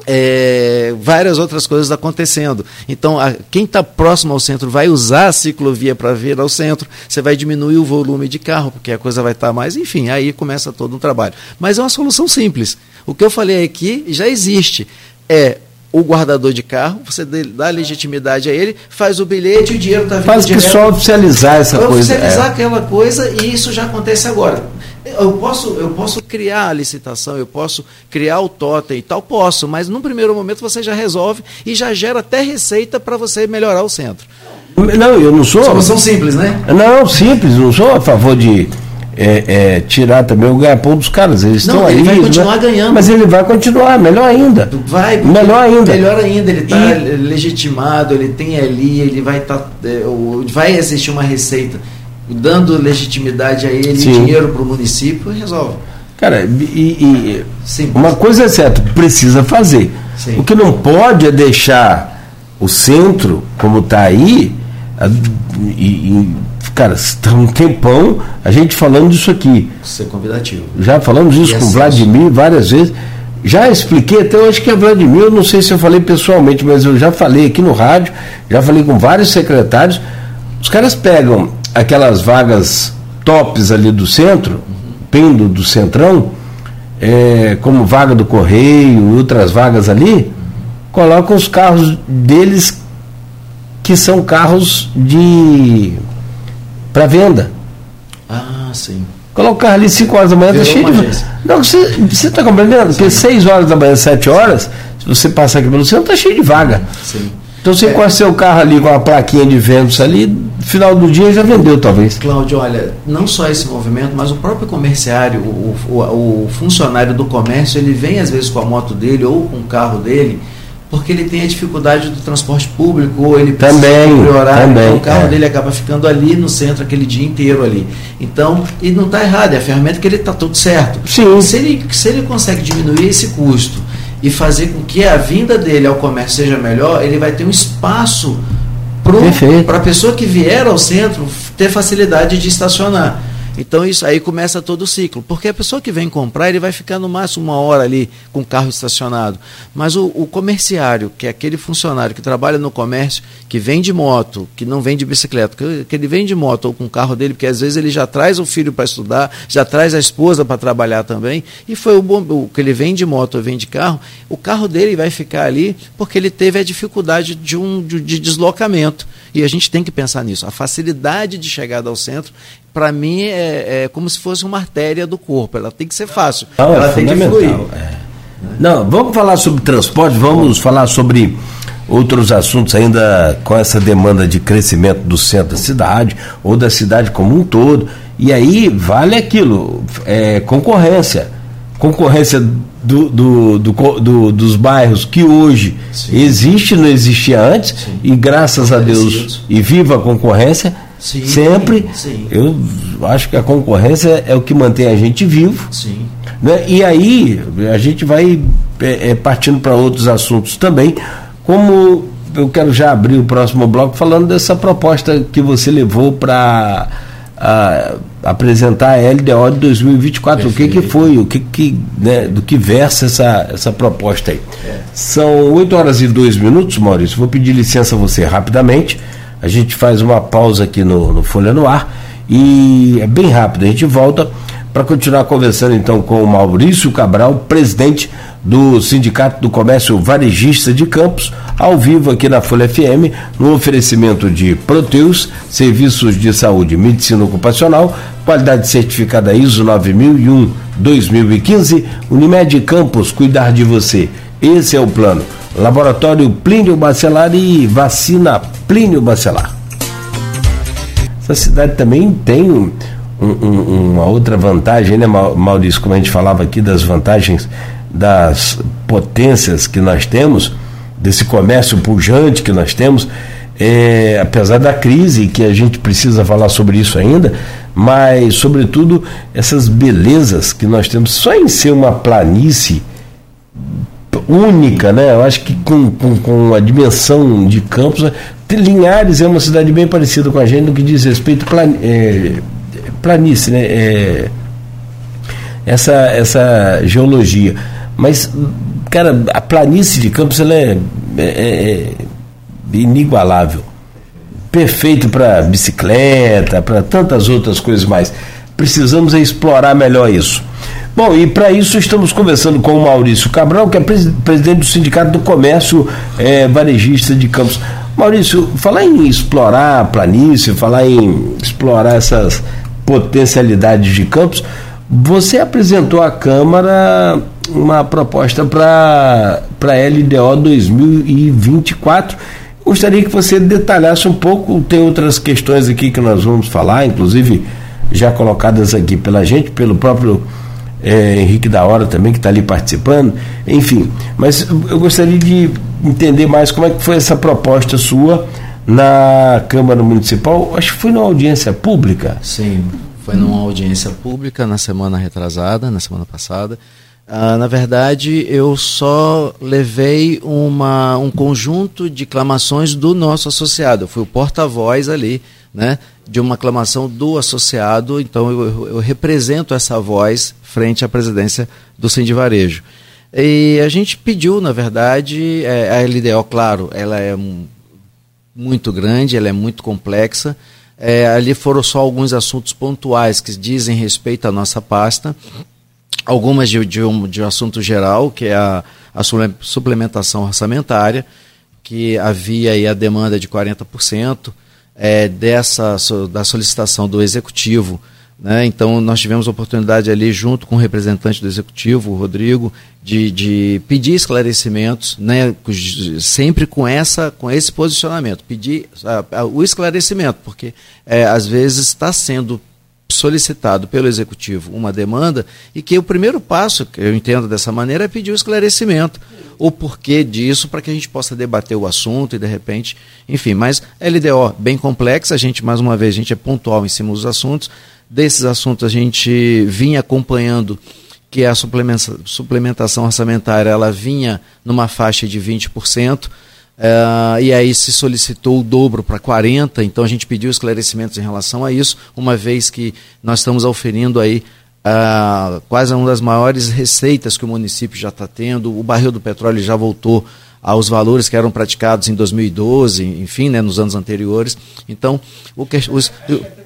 é, várias outras coisas acontecendo. Então, a, quem está próximo ao centro vai usar a ciclovia para vir ao centro, você vai diminuir o volume de carro, porque a coisa vai estar tá mais, enfim, aí começa todo um trabalho. Mas é uma solução simples. O que eu falei aqui já existe. É o guardador de carro, você dá legitimidade a ele, faz o bilhete e o dinheiro está vindo Faz que só oficializar essa coisa. Oficializar é. aquela coisa e isso já acontece agora. Eu posso, eu posso criar a licitação, eu posso criar o totem e tal, posso, mas num primeiro momento você já resolve e já gera até receita para você melhorar o centro. Não, eu não sou. Solução simples, né? Não, simples, não sou a favor de é, é, tirar também o ganha-pão dos caras. Eles não, estão ele aí. vai continuar né? ganhando. Mas ele vai continuar, melhor ainda. Vai, melhor ainda. Melhor ainda, ele está e... legitimado, ele tem ali, ele vai estar. Tá, é, vai existir uma receita dando legitimidade a ele, Sim. dinheiro para o município, resolve. Cara, e, e uma coisa é certa, precisa fazer. Sim. O que não pode é deixar o centro, como está aí, e, e cara, está um tempão a gente falando disso aqui. Ser convidativo. Já falamos isso e com o Vladimir várias vezes. Já expliquei, até eu acho que é Vladimir, eu não sei se eu falei pessoalmente, mas eu já falei aqui no rádio, já falei com vários secretários. Os caras pegam aquelas vagas tops ali do centro, pendo do centrão, é, como vaga do correio, outras vagas ali, colocam os carros deles que são carros de para venda. Ah, sim. Coloca o carro ali 5 horas da manhã, está cheio de. Não, você está compreendendo? Porque 6 horas da manhã, 7 horas, se você passar aqui pelo centro, está cheio de vaga. Sim. Então você é. encosta seu carro ali com a plaquinha de vendas ali, final do dia já vendeu, talvez. Cláudio, olha, não só esse movimento, mas o próprio comerciário, o, o, o funcionário do comércio, ele vem às vezes com a moto dele ou com o carro dele porque ele tem a dificuldade do transporte público, ou ele precisa também, horário, também, então o carro é. dele acaba ficando ali no centro aquele dia inteiro ali. Então, e não está errado, é a ferramenta que ele está tudo certo. Sim. Se ele, se ele consegue diminuir esse custo e fazer com que a vinda dele ao comércio seja melhor, ele vai ter um espaço para a pessoa que vier ao centro ter facilidade de estacionar. Então isso aí começa todo o ciclo. Porque a pessoa que vem comprar, ele vai ficar no máximo uma hora ali com o carro estacionado. Mas o, o comerciário, que é aquele funcionário que trabalha no comércio, que vem de moto, que não vem de bicicleta, que, que ele vem de moto ou com o carro dele, porque às vezes ele já traz o filho para estudar, já traz a esposa para trabalhar também, e foi o o, que ele vem de moto ou vem de carro, o carro dele vai ficar ali porque ele teve a dificuldade de um de, de deslocamento. E a gente tem que pensar nisso. A facilidade de chegada ao centro para mim, é, é, como se fosse uma artéria do corpo. Ela tem que ser fácil. Não, ela é tem que fluir. É. Não, vamos falar sobre transporte, vamos falar sobre outros assuntos ainda com essa demanda de crescimento do centro da cidade ou da cidade como um todo. E aí vale aquilo, é, concorrência. Concorrência do, do, do, do, dos bairros que hoje Sim. existe, não existia antes, Sim. e graças a Deus, e viva a concorrência, Sim, sempre. Sim. Eu acho que a concorrência é o que mantém a gente vivo. Sim. Né? E aí a gente vai é, é, partindo para outros assuntos também, como eu quero já abrir o próximo bloco falando dessa proposta que você levou para apresentar a LDO de 2024. Perfeito. O que, que foi, o que, que né, do que versa essa, essa proposta aí. É. São 8 horas e 2 minutos, Maurício. Vou pedir licença a você rapidamente. A gente faz uma pausa aqui no, no Folha no Ar e é bem rápido. A gente volta para continuar conversando então com o Maurício Cabral, presidente do Sindicato do Comércio Varejista de Campos, ao vivo aqui na Folha FM, no oferecimento de Proteus, serviços de saúde e medicina ocupacional, qualidade certificada ISO 9001-2015, Unimed Campos, cuidar de você. Esse é o plano. Laboratório Plínio Bacelar e vacina Plínio Bacelar. Essa cidade também tem um, um, uma outra vantagem, né, Maurício? Como a gente falava aqui das vantagens das potências que nós temos, desse comércio pujante que nós temos, é, apesar da crise, que a gente precisa falar sobre isso ainda, mas, sobretudo, essas belezas que nós temos, só em ser uma planície única, né? Eu acho que com, com, com a dimensão de Campos, Linhares é uma cidade bem parecida com a gente no que diz respeito plan, é, planície, né? É, essa, essa geologia. Mas, cara, a planície de Campos ela é, é, é inigualável. Perfeito para bicicleta, para tantas outras coisas mais. Precisamos é explorar melhor isso. Bom, e para isso estamos conversando com o Maurício Cabral, que é presidente do Sindicato do Comércio é, Varejista de Campos. Maurício, falar em explorar a planície, falar em explorar essas potencialidades de campos, você apresentou à Câmara uma proposta para a LDO 2024. Gostaria que você detalhasse um pouco, tem outras questões aqui que nós vamos falar, inclusive já colocadas aqui pela gente, pelo próprio é, Henrique da Hora também, que está ali participando, enfim. Mas eu gostaria de entender mais como é que foi essa proposta sua na Câmara Municipal, acho que foi numa audiência pública. Sim, foi numa audiência pública na semana retrasada, na semana passada. Ah, na verdade, eu só levei uma, um conjunto de clamações do nosso associado. Eu fui o porta-voz ali, né, de uma clamação do associado. Então, eu, eu represento essa voz frente à presidência do Sindivarejo. E a gente pediu, na verdade, é, a LDO, claro, ela é muito grande, ela é muito complexa. É, ali foram só alguns assuntos pontuais que dizem respeito à nossa pasta algumas de, de, um, de um assunto geral, que é a, a suplementação orçamentária, que havia aí a demanda de 40% é, dessa, da solicitação do executivo. Né? Então, nós tivemos a oportunidade ali, junto com o representante do executivo, o Rodrigo, de, de pedir esclarecimentos, né? sempre com, essa, com esse posicionamento, pedir a, a, o esclarecimento, porque é, às vezes está sendo solicitado pelo executivo uma demanda e que o primeiro passo, que eu entendo dessa maneira, é pedir o esclarecimento, o porquê disso, para que a gente possa debater o assunto e de repente, enfim, mas LDO bem complexa, a gente, mais uma vez, a gente é pontual em cima dos assuntos, desses assuntos a gente vinha acompanhando que a suplementação orçamentária ela vinha numa faixa de 20%, Uh, e aí se solicitou o dobro para 40, então a gente pediu esclarecimentos em relação a isso, uma vez que nós estamos oferindo aí uh, quase uma das maiores receitas que o município já está tendo, o barril do petróleo já voltou aos valores que eram praticados em 2012, enfim, né, nos anos anteriores. Então, o que os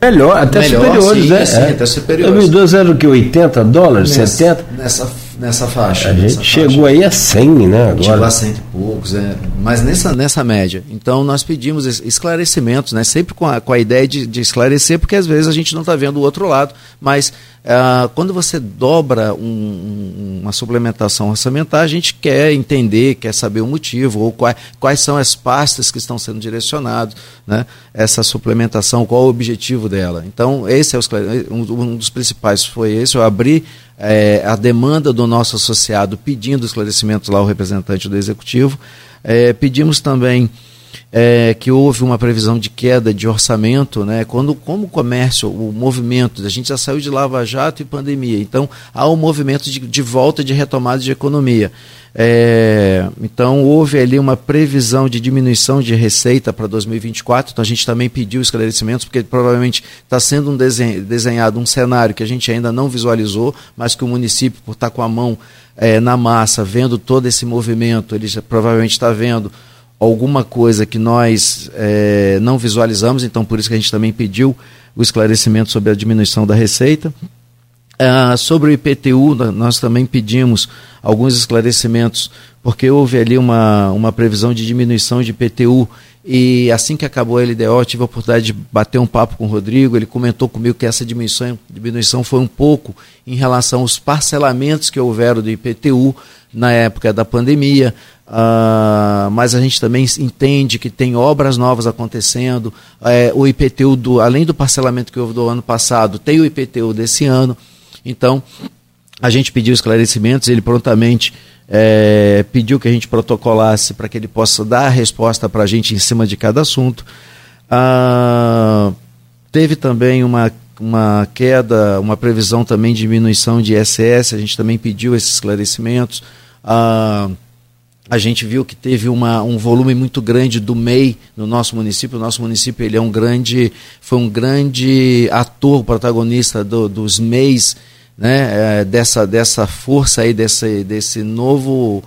melhor, até melhor, superiores, sim, né? Sim, é. até superiores. 2012 era o que 80 dólares, nessa, 70? Nessa nessa faixa. A gente chegou faixa. aí a 100, né? Agora. Chegou a 100 e poucos, é. mas nessa, nessa média. Então nós pedimos esclarecimentos, né? sempre com a, com a ideia de, de esclarecer, porque às vezes a gente não está vendo o outro lado, mas uh, quando você dobra um, uma suplementação orçamentária, a gente quer entender, quer saber o motivo, ou quais, quais são as pastas que estão sendo direcionadas, né? essa suplementação, qual o objetivo dela. Então, esse é o, um, um dos principais foi esse, eu abri é, a demanda do nosso associado pedindo esclarecimentos lá ao representante do executivo. É, pedimos também é, que houve uma previsão de queda de orçamento, né? Quando como o comércio, o movimento, a gente já saiu de Lava Jato e pandemia, então há um movimento de, de volta de retomada de economia. É, então houve ali uma previsão de diminuição de receita para 2024. Então a gente também pediu esclarecimentos, porque provavelmente está sendo um desenhado um cenário que a gente ainda não visualizou, mas que o município, por estar com a mão é, na massa, vendo todo esse movimento, ele já, provavelmente está vendo alguma coisa que nós é, não visualizamos, então por isso que a gente também pediu o esclarecimento sobre a diminuição da receita. Ah, sobre o IPTU, nós também pedimos alguns esclarecimentos, porque houve ali uma, uma previsão de diminuição de IPTU e assim que acabou a LDO, tive a oportunidade de bater um papo com o Rodrigo. Ele comentou comigo que essa diminuição, diminuição foi um pouco em relação aos parcelamentos que houveram do IPTU na época da pandemia. Uh, mas a gente também entende que tem obras novas acontecendo. É, o IPTU, do, além do parcelamento que houve do ano passado, tem o IPTU desse ano. Então, a gente pediu esclarecimentos, ele prontamente é, pediu que a gente protocolasse para que ele possa dar a resposta para a gente em cima de cada assunto. Uh, teve também uma, uma queda, uma previsão também de diminuição de ISS, a gente também pediu esses esclarecimentos. Uh, a gente viu que teve uma, um volume muito grande do MEI no nosso município. O nosso município ele é um grande, foi um grande ator, protagonista do, dos MEIs, né, é, dessa, dessa força aí, desse, desse novo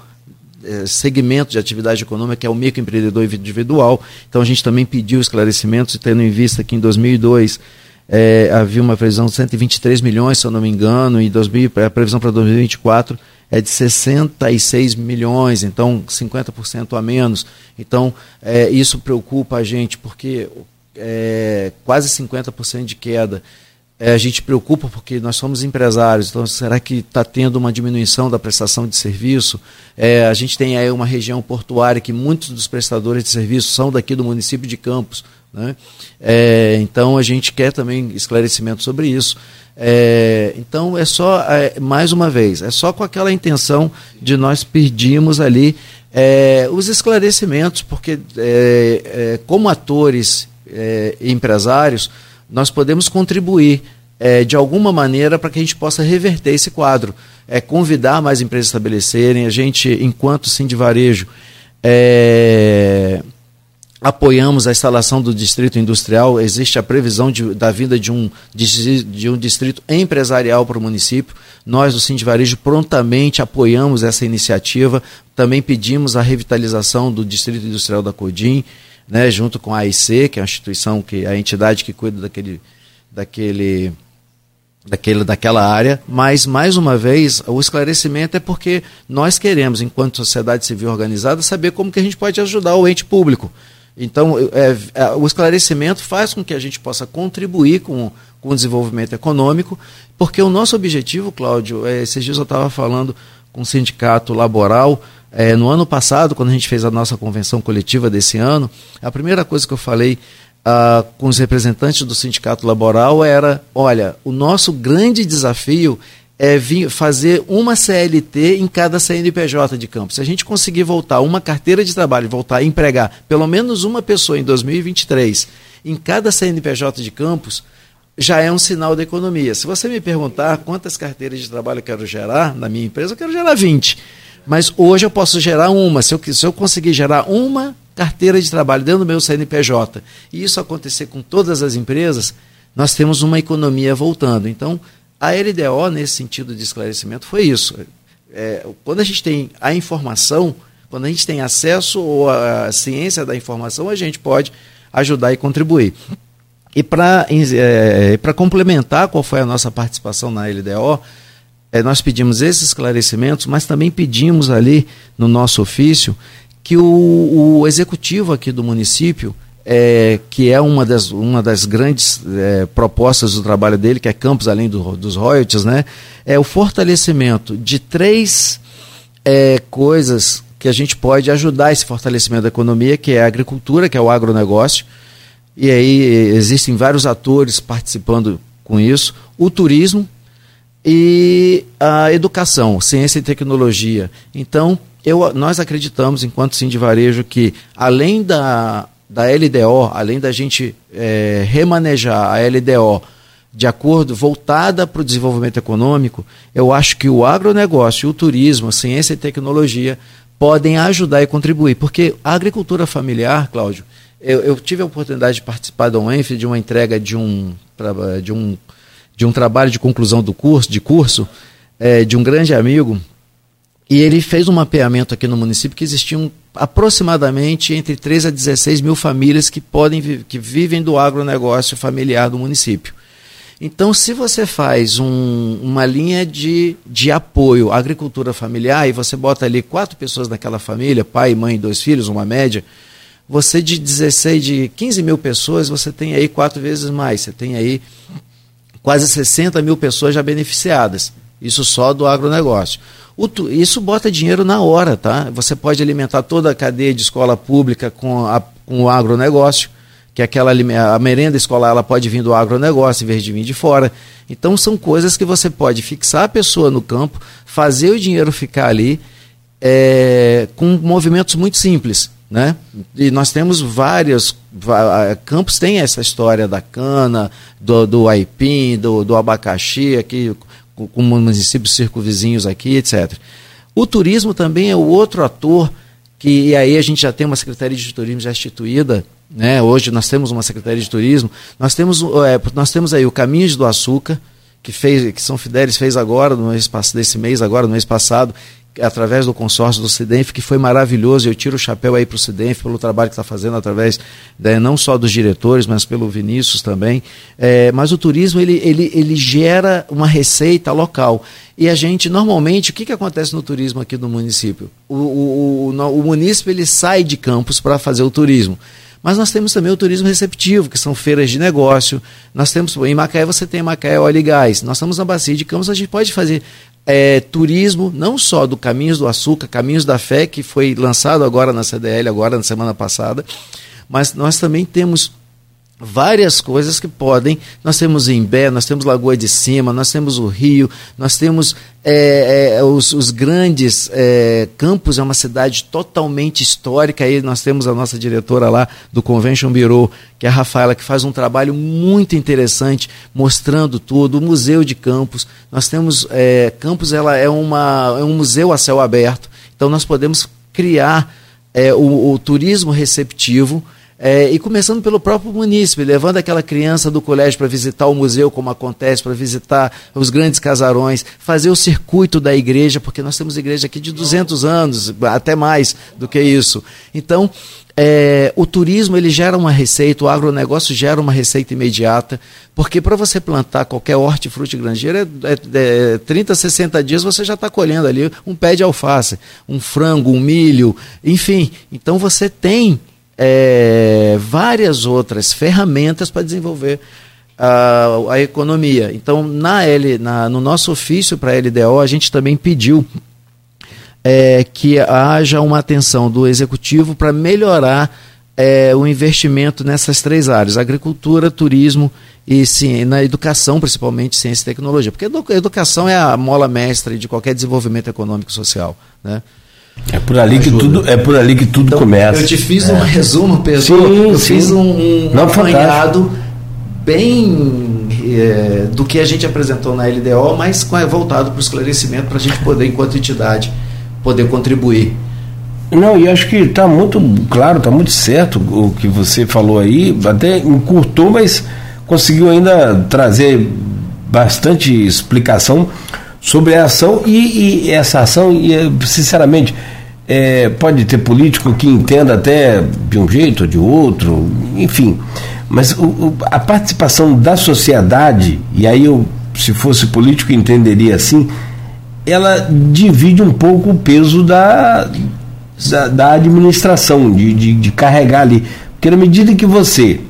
é, segmento de atividade econômica, que é o microempreendedor individual. Então a gente também pediu esclarecimentos, tendo em vista que em 2002 é, havia uma previsão de 123 milhões, se eu não me engano, e 2000, a previsão para 2024 é de 66 milhões, então 50% a menos. Então, é, isso preocupa a gente, porque é, quase 50% de queda. É, a gente preocupa porque nós somos empresários, então será que está tendo uma diminuição da prestação de serviço? É, a gente tem aí uma região portuária que muitos dos prestadores de serviço são daqui do município de Campos. Né? É, então a gente quer também esclarecimento sobre isso. É, então é só, é, mais uma vez, é só com aquela intenção de nós pedirmos ali é, os esclarecimentos, porque é, é, como atores e empresários, nós podemos contribuir de alguma maneira para que a gente possa reverter esse quadro. É convidar mais empresas a estabelecerem, a gente, enquanto sim de varejo, é, apoiamos a instalação do distrito industrial, existe a previsão de, da vinda de um, de, de um distrito empresarial para o município. Nós, do Cindy Varejo, prontamente apoiamos essa iniciativa. Também pedimos a revitalização do distrito industrial da Codim, né, junto com a AIC, que é a instituição, que a entidade que cuida daquele, daquele, daquele, daquela área. Mas, mais uma vez, o esclarecimento é porque nós queremos, enquanto sociedade civil organizada, saber como que a gente pode ajudar o ente público. Então, é, é, o esclarecimento faz com que a gente possa contribuir com, com o desenvolvimento econômico, porque o nosso objetivo, Cláudio, é, esses dias eu estava falando com o sindicato laboral, é, no ano passado, quando a gente fez a nossa convenção coletiva desse ano, a primeira coisa que eu falei ah, com os representantes do sindicato laboral era: olha, o nosso grande desafio é vir fazer uma CLT em cada CNPJ de campo. Se a gente conseguir voltar uma carteira de trabalho, voltar a empregar pelo menos uma pessoa em 2023 em cada CNPJ de campos, já é um sinal da economia. Se você me perguntar quantas carteiras de trabalho eu quero gerar na minha empresa, eu quero gerar 20. Mas hoje eu posso gerar uma. Se eu, se eu conseguir gerar uma carteira de trabalho dentro do meu CNPJ e isso acontecer com todas as empresas, nós temos uma economia voltando. Então, a LDO, nesse sentido de esclarecimento, foi isso. É, quando a gente tem a informação, quando a gente tem acesso ou a ciência da informação, a gente pode ajudar e contribuir. E para é, complementar qual foi a nossa participação na LDO, é, nós pedimos esses esclarecimentos, mas também pedimos ali no nosso ofício que o, o executivo aqui do município é, que é uma das, uma das grandes é, propostas do trabalho dele, que é Campos Além do, dos Royalties, né? é o fortalecimento de três é, coisas que a gente pode ajudar esse fortalecimento da economia, que é a agricultura, que é o agronegócio, e aí existem vários atores participando com isso, o turismo e a educação, ciência e tecnologia. Então, eu, nós acreditamos, enquanto sim de varejo, que além da, da LDO, além da gente é, remanejar a LDO de acordo, voltada para o desenvolvimento econômico, eu acho que o agronegócio, o turismo, a ciência e tecnologia podem ajudar e contribuir. Porque a agricultura familiar, Cláudio, eu, eu tive a oportunidade de participar da UENF, de uma entrega de um, de um, de um trabalho de conclusão do curso, de curso, é, de um grande amigo, e ele fez um mapeamento aqui no município que existiam aproximadamente entre 3 a 16 mil famílias que podem que vivem do agronegócio familiar do município. Então, se você faz um, uma linha de, de apoio à agricultura familiar e você bota ali quatro pessoas naquela família, pai, mãe, dois filhos, uma média, você de 16, de 15 mil pessoas, você tem aí quatro vezes mais. Você tem aí quase 60 mil pessoas já beneficiadas. Isso só do agronegócio. Isso bota dinheiro na hora, tá? Você pode alimentar toda a cadeia de escola pública com, a, com o agronegócio que aquela a merenda escolar ela pode vir do agronegócio em vez de vir de fora. Então são coisas que você pode fixar a pessoa no campo, fazer o dinheiro ficar ali é, com movimentos muito simples. Né? E nós temos vários campos tem essa história da cana, do, do aipim, do, do abacaxi, aqui com, com municípios circunvizinhos aqui, etc. O turismo também é o outro ator que e aí a gente já tem uma secretaria de turismo já instituída né? Hoje nós temos uma Secretaria de Turismo, nós temos, é, nós temos aí o Caminhos do Açúcar, que fez, que São Fidélis fez agora, no mês, desse mês, agora, no mês passado, através do consórcio do Cidenf, que foi maravilhoso. Eu tiro o chapéu aí para o Cidenf pelo trabalho que está fazendo através né, não só dos diretores, mas pelo Vinícius também. É, mas o turismo ele, ele, ele gera uma receita local. E a gente, normalmente, o que, que acontece no turismo aqui no município? O, o, o, o município ele sai de campos para fazer o turismo. Mas nós temos também o turismo receptivo, que são feiras de negócio. Nós temos, em Macaé você tem Macaé Óleo e Gás. Nós estamos na Bacia de Campos, a gente pode fazer é, turismo, não só do Caminhos do Açúcar, Caminhos da Fé, que foi lançado agora na CDL, agora na semana passada, mas nós também temos várias coisas que podem. Nós temos Imbé, nós temos Lagoa de Cima, nós temos o Rio, nós temos é, é, os, os, grandes é, campos, é uma cidade totalmente histórica. Aí nós temos a nossa diretora lá do Convention Bureau, que é a Rafaela, que faz um trabalho muito interessante, mostrando tudo. O Museu de Campos, nós temos é, Campos, ela é, uma, é um museu a céu aberto, então nós podemos criar é, o, o turismo receptivo é, e começando pelo próprio munícipe, levando aquela criança do colégio para visitar o museu, como acontece, para visitar os grandes casarões, fazer o circuito da igreja, porque nós temos igreja aqui de 200 anos, até mais do que isso. Então, é, o turismo ele gera uma receita, o agronegócio gera uma receita imediata, porque para você plantar qualquer hortifruti granjeiro, é, é, é 30, 60 dias você já está colhendo ali um pé de alface, um frango, um milho, enfim. Então você tem é, várias outras ferramentas para desenvolver a, economia. Então, na L, na, no nosso ofício para a LDO, a gente também pediu é, que haja uma atenção do executivo para melhorar é, o investimento nessas três áreas: agricultura, turismo e sim, na educação, principalmente ciência e tecnologia. Porque a educação é a mola mestra de qualquer desenvolvimento econômico e social. Né? É por ali que tudo é por ali que tudo então, começa. Eu te fiz é. um resumo, Pedro. eu sim. fiz um, um Não, apanhado bem é, do que a gente apresentou na LDO, mas voltado para o esclarecimento para a gente poder, enquanto entidade, poder contribuir. Não, e acho que está muito claro, está muito certo o que você falou aí, até encurtou, mas conseguiu ainda trazer bastante explicação sobre a ação e, e essa ação, e, sinceramente, é, pode ter político que entenda até de um jeito ou de outro, enfim, mas o, o, a participação da sociedade, e aí eu, se fosse político, entenderia assim, ela divide um pouco o peso da, da, da administração, de, de, de carregar ali. Porque na medida que você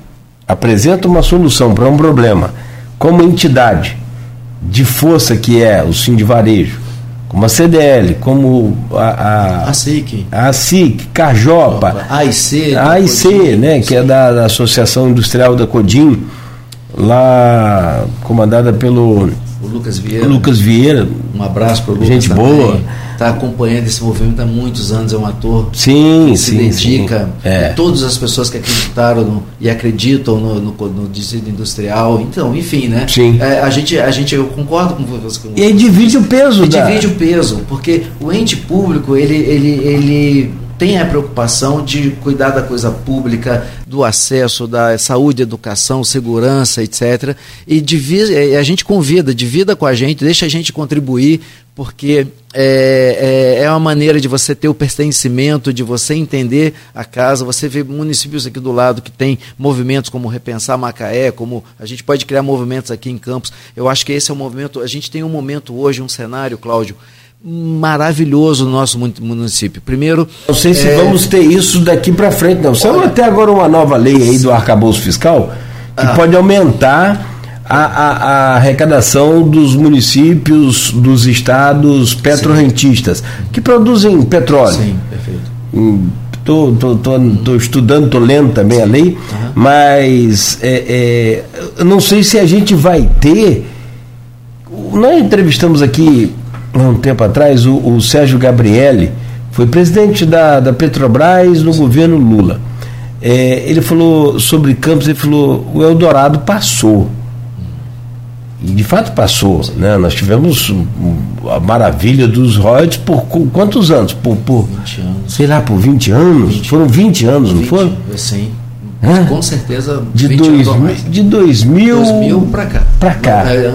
apresenta uma solução para um problema como entidade, de força que é o Sim de Varejo, como a CDL, como a, a, a SIC, a SIC, Carjopa, a AIC, a AIC, né, que é da, da, Associação Industrial da Codim, lá comandada pelo o Lucas Vieira. Lucas Vieira. Um abraço para o Lucas. Gente também. boa. Está acompanhando esse movimento há muitos anos, é um ator sim, que se sim, dedica. Sim. É. Todas as pessoas que acreditaram no, e acreditam no, no, no distrito industrial. Então, enfim, né? Sim. É, a, gente, a gente, eu concordo com você. Com e divide o peso, e da... divide o peso, porque o ente público, ele, ele, ele tem a preocupação de cuidar da coisa pública, do acesso, da saúde, educação, segurança, etc. E divide, a gente convida, divida com a gente, deixa a gente contribuir, porque é, é, é uma maneira de você ter o pertencimento, de você entender a casa. Você vê municípios aqui do lado que tem movimentos como Repensar Macaé, como a gente pode criar movimentos aqui em Campos. Eu acho que esse é o movimento. A gente tem um momento hoje, um cenário, Cláudio, maravilhoso no nosso município. Primeiro. Não sei se é... vamos ter isso daqui para frente, não. Saiu até agora uma nova lei aí do arcabouço fiscal que ah. pode aumentar a, a, a, arrecadação dos municípios, dos estados petrorrentistas, Sim. que produzem petróleo. Sim, perfeito. Estou tô, tô, tô, tô, estudando, estou lendo também Sim. a lei, uhum. mas é, é, não sei se a gente vai ter. Nós entrevistamos aqui um tempo atrás, o, o Sérgio Gabrielli foi presidente da, da Petrobras no governo Lula. É, ele falou sobre Campos, ele falou, o Eldorado passou. E de fato passou. Né? Nós tivemos a maravilha dos royalties por quantos anos? Por, por 20 anos. Sei lá, por 20 anos? 20. Foram 20 anos, 20, não foram? Sim. É? Com certeza. De, dois, de 2000, 2000 para cá. Para cá. É,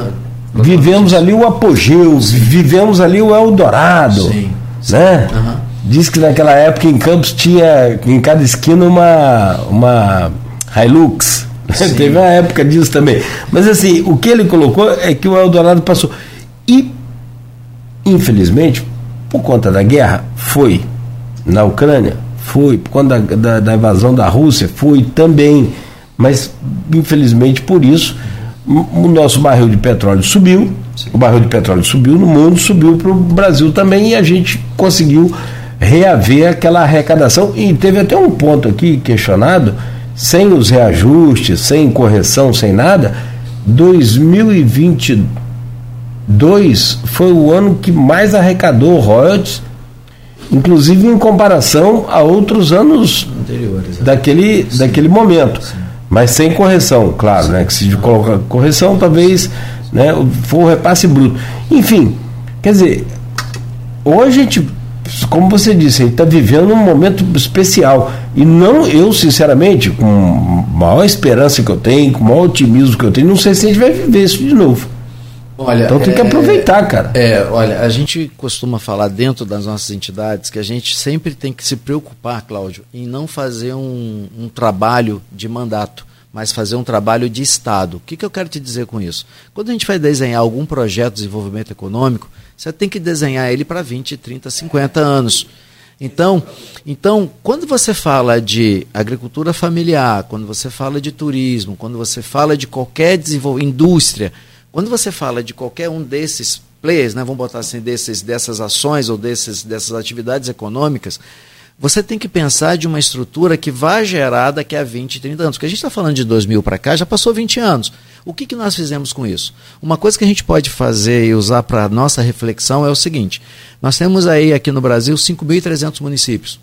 Vivemos ali o apogeu, Sim. vivemos ali o Eldorado. Sim. Né? Uhum. Diz que naquela época em Campos tinha em cada esquina uma, uma Hilux. Teve uma época disso também. Mas assim, o que ele colocou é que o Eldorado passou. E, infelizmente, por conta da guerra, foi na Ucrânia, foi, por conta da, da, da invasão da Rússia, foi também. Mas, infelizmente, por isso o nosso barril de petróleo subiu, Sim. o barril de petróleo subiu no mundo, subiu para o Brasil também e a gente conseguiu reaver aquela arrecadação e teve até um ponto aqui questionado, sem os reajustes, sem correção, sem nada, 2022 foi o ano que mais arrecadou royalties, inclusive em comparação a outros anos anteriores, né? daquele, daquele momento. Sim mas sem correção, claro, né? Que se colocar correção, talvez né, for o repasse bruto. Enfim, quer dizer, hoje a gente, como você disse, a gente está vivendo um momento especial. E não, eu, sinceramente, com maior esperança que eu tenho, com maior otimismo que eu tenho, não sei se a gente vai viver isso de novo. Olha, então tem que é, aproveitar, cara. É, olha, a gente costuma falar dentro das nossas entidades que a gente sempre tem que se preocupar, Cláudio, em não fazer um, um trabalho de mandato, mas fazer um trabalho de Estado. O que, que eu quero te dizer com isso? Quando a gente vai desenhar algum projeto de desenvolvimento econômico, você tem que desenhar ele para 20, 30, 50 anos. Então, então, quando você fala de agricultura familiar, quando você fala de turismo, quando você fala de qualquer indústria, quando você fala de qualquer um desses players, né, vamos botar assim, desses, dessas ações ou desses, dessas atividades econômicas, você tem que pensar de uma estrutura que vai gerar daqui a 20, 30 anos. Porque a gente está falando de 2000 para cá, já passou 20 anos. O que, que nós fizemos com isso? Uma coisa que a gente pode fazer e usar para a nossa reflexão é o seguinte: nós temos aí aqui no Brasil 5.300 municípios,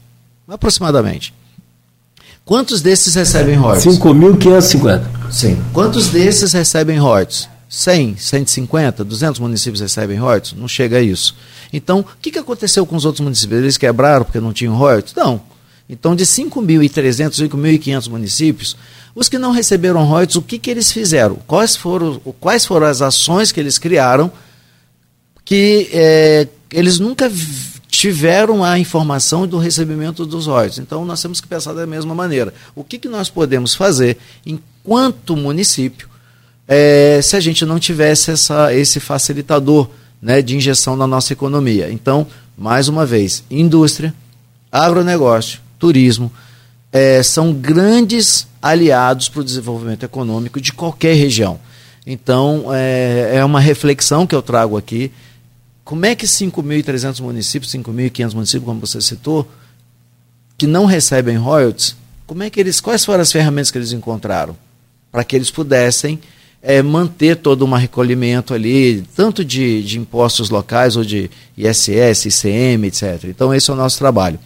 aproximadamente. Quantos desses recebem royalties? 5.550. Sim. Quantos desses recebem royalties? 100, 150, 200 municípios recebem royalties? Não chega a isso. Então, o que, que aconteceu com os outros municípios? Eles quebraram porque não tinham royalties? Não. Então, de 5.300, 5.500 municípios, os que não receberam royalties, o que, que eles fizeram? Quais foram, quais foram as ações que eles criaram que é, eles nunca tiveram a informação do recebimento dos royalties? Então, nós temos que pensar da mesma maneira. O que, que nós podemos fazer enquanto município é, se a gente não tivesse essa, esse facilitador né, de injeção na nossa economia. Então, mais uma vez, indústria, agronegócio, turismo, é, são grandes aliados para o desenvolvimento econômico de qualquer região. Então, é, é uma reflexão que eu trago aqui. Como é que 5.300 municípios, 5.500 municípios, como você citou, que não recebem royalties, como é que eles, quais foram as ferramentas que eles encontraram para que eles pudessem é, manter todo um recolhimento ali, tanto de, de impostos locais ou de ISS, ICM, etc. Então, esse é o nosso trabalho.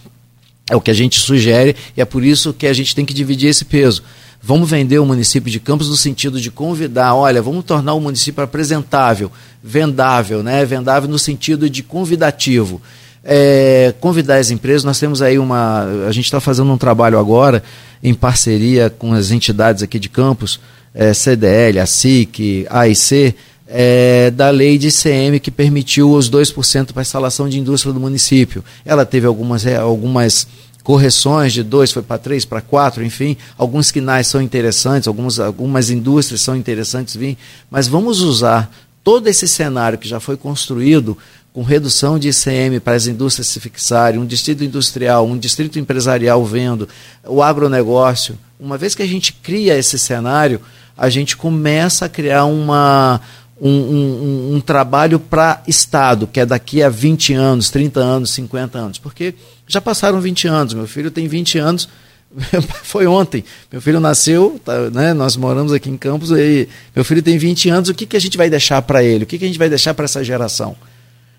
É o que a gente sugere e é por isso que a gente tem que dividir esse peso. Vamos vender o município de Campos no sentido de convidar, olha, vamos tornar o município apresentável, vendável, né? Vendável no sentido de convidativo. É, convidar as empresas, nós temos aí uma. A gente está fazendo um trabalho agora em parceria com as entidades aqui de Campos, é, CDL, a SIC, AIC, é, da lei de ICM que permitiu os 2% para a instalação de indústria do município. Ela teve algumas, é, algumas correções de 2 foi para 3, para 4, enfim, alguns quinais são interessantes, alguns, algumas indústrias são interessantes vir, mas vamos usar todo esse cenário que já foi construído com redução de ICM para as indústrias se fixarem, um distrito industrial, um distrito empresarial vendo, o agronegócio. Uma vez que a gente cria esse cenário, a gente começa a criar uma, um, um, um trabalho para Estado, que é daqui a 20 anos, 30 anos, 50 anos. Porque já passaram 20 anos, meu filho tem 20 anos, foi ontem. Meu filho nasceu, tá, né, nós moramos aqui em Campos, e meu filho tem 20 anos, o que, que a gente vai deixar para ele? O que, que a gente vai deixar para essa geração?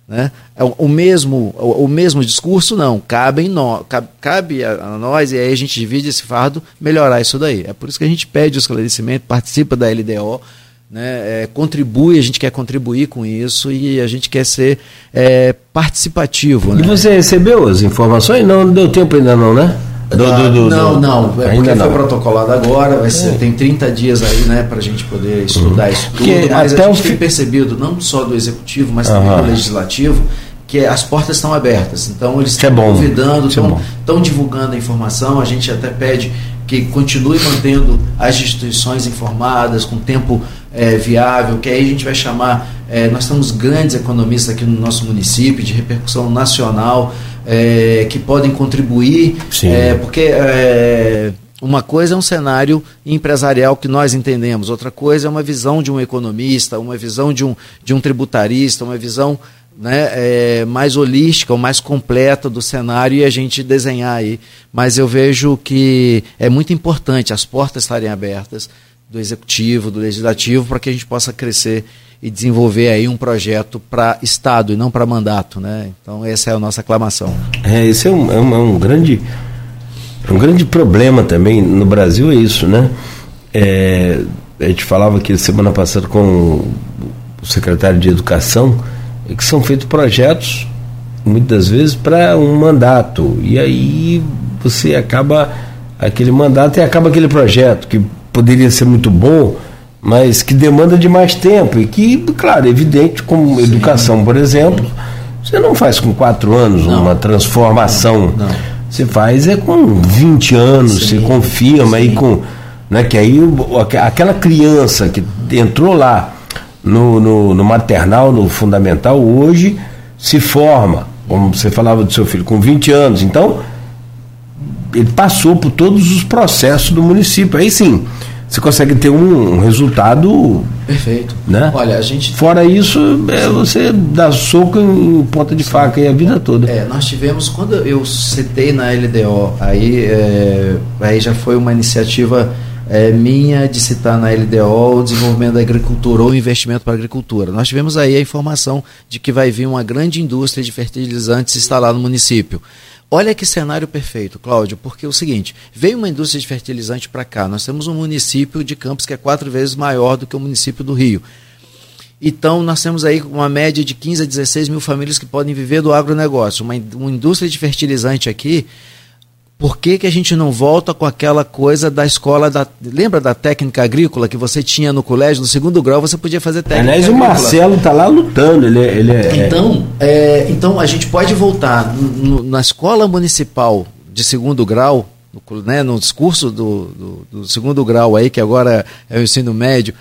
Né? É o, mesmo, o, o, mesmo discurso, não. Cabe, no, cabe, cabe a, a, nós, e aí a gente divide esse fardo, melhorar isso daí. É por isso que a gente pede o esclarecimento, participa da LDO, né, é, contribui, a gente quer contribuir com isso e a gente quer ser é, participativo. E né? você recebeu as informações? Não, não deu tempo ainda não, né? Do, do, do, não, não, é ainda não. foi protocolado agora, vai ser, é. tem 30 dias aí, né, para a gente poder estudar uhum. isso tudo, Porque mas a gente o... tem percebido, não só do executivo, mas também uhum. do legislativo, que as portas estão abertas. Então eles estão é convidando, estão é divulgando a informação, a gente até pede que continue mantendo as instituições informadas, com tempo é, viável, que aí a gente vai chamar. É, nós temos grandes economistas aqui no nosso município, de repercussão nacional, é, que podem contribuir, é, porque é, uma coisa é um cenário empresarial que nós entendemos, outra coisa é uma visão de um economista, uma visão de um, de um tributarista, uma visão né, é, mais holística ou mais completa do cenário e a gente desenhar aí. Mas eu vejo que é muito importante as portas estarem abertas do executivo, do legislativo, para que a gente possa crescer e desenvolver aí um projeto para Estado e não para mandato. Né? Então essa é a nossa aclamação. É, esse é um, é um, é um grande, um grande problema também no Brasil, é isso, né? É, a gente falava aqui semana passada com o secretário de Educação, é que são feitos projetos, muitas vezes, para um mandato. E aí você acaba aquele mandato e acaba aquele projeto que poderia ser muito bom, mas que demanda de mais tempo. E que, claro, é evidente, como Sim. educação, por exemplo, você não faz com quatro anos não. uma transformação. Não. Você faz é com 20 anos, Sim. você confirma Sim. aí com. Né, que aí aquela criança que entrou lá no, no, no maternal, no fundamental, hoje se forma, como você falava do seu filho, com 20 anos. Então, ele passou por todos os processos do município. Aí sim, você consegue ter um, um resultado. Perfeito. Né? Olha, a gente. Fora isso, é, você dá soco em ponta de faca aí a vida toda. É, nós tivemos, quando eu citei na LDO, aí, é, aí já foi uma iniciativa é, minha de citar na LDO o desenvolvimento da agricultura ou investimento para a agricultura. Nós tivemos aí a informação de que vai vir uma grande indústria de fertilizantes instalar no município. Olha que cenário perfeito, Cláudio, porque é o seguinte: veio uma indústria de fertilizante para cá. Nós temos um município de Campos que é quatro vezes maior do que o município do Rio. Então, nós temos aí uma média de 15 a 16 mil famílias que podem viver do agronegócio. Uma, uma indústria de fertilizante aqui por que, que a gente não volta com aquela coisa da escola da. Lembra da técnica agrícola que você tinha no colégio? No segundo grau você podia fazer técnica Aliás, agrícola. o Marcelo está lá lutando. Ele, é, ele é... Então, é, então a gente pode voltar no, na escola municipal de segundo grau, no, né, no discurso do, do, do, segundo grau aí, que agora é o ensino médio.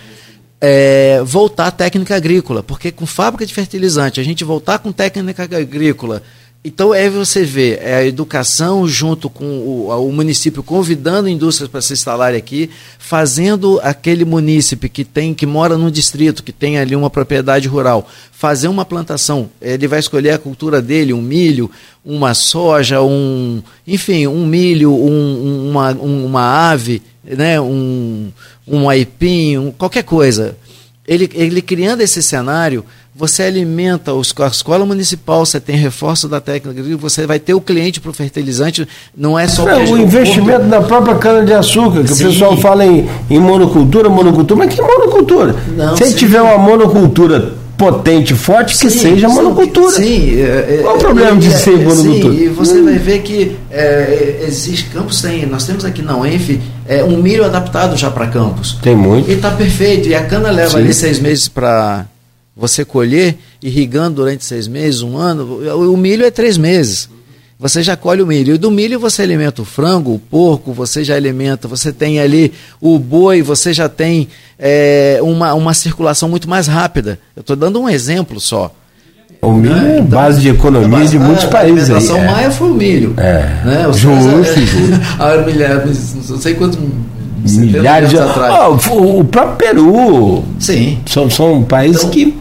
É, voltar à técnica agrícola, porque com fábrica de fertilizante, a gente voltar com técnica agrícola, então é você ver é a educação junto com o, o município convidando indústrias para se instalarem aqui, fazendo aquele munícipe que tem que mora num distrito que tem ali uma propriedade rural fazer uma plantação. Ele vai escolher a cultura dele, um milho, uma soja, um enfim, um milho, um, uma, uma ave, né, um, um aipim, um, qualquer coisa ele, ele criando esse cenário, você alimenta os, a escola municipal, você tem reforço da técnica, você vai ter o cliente para o fertilizante, não é só não, o investimento da própria cana-de-açúcar, que Sim. o pessoal fala em, em monocultura, monocultura, mas que monocultura? Não, Se tiver uma monocultura potente, forte, sim, que seja monocultura. Sim, é, é, Qual o problema de é, ser monocultura? Sim, e você hum. vai ver que é, existe campos, tem, nós temos aqui na UENF é, um milho adaptado já para campos. Tem muito. E está perfeito. E a cana leva sim. ali seis meses para você colher, irrigando durante seis meses, um ano. O milho é três meses você já colhe o milho. E do milho você alimenta o frango, o porco, você já alimenta, você tem ali o boi, você já tem é, uma, uma circulação muito mais rápida. Eu estou dando um exemplo só. O milho é então, base de economia de muitos países. A alimentação é. maia foi o milho. É. Né? justo, justo. não sei quantos milhares de atrás. Oh, o próprio Peru. Sim. São, são países então, que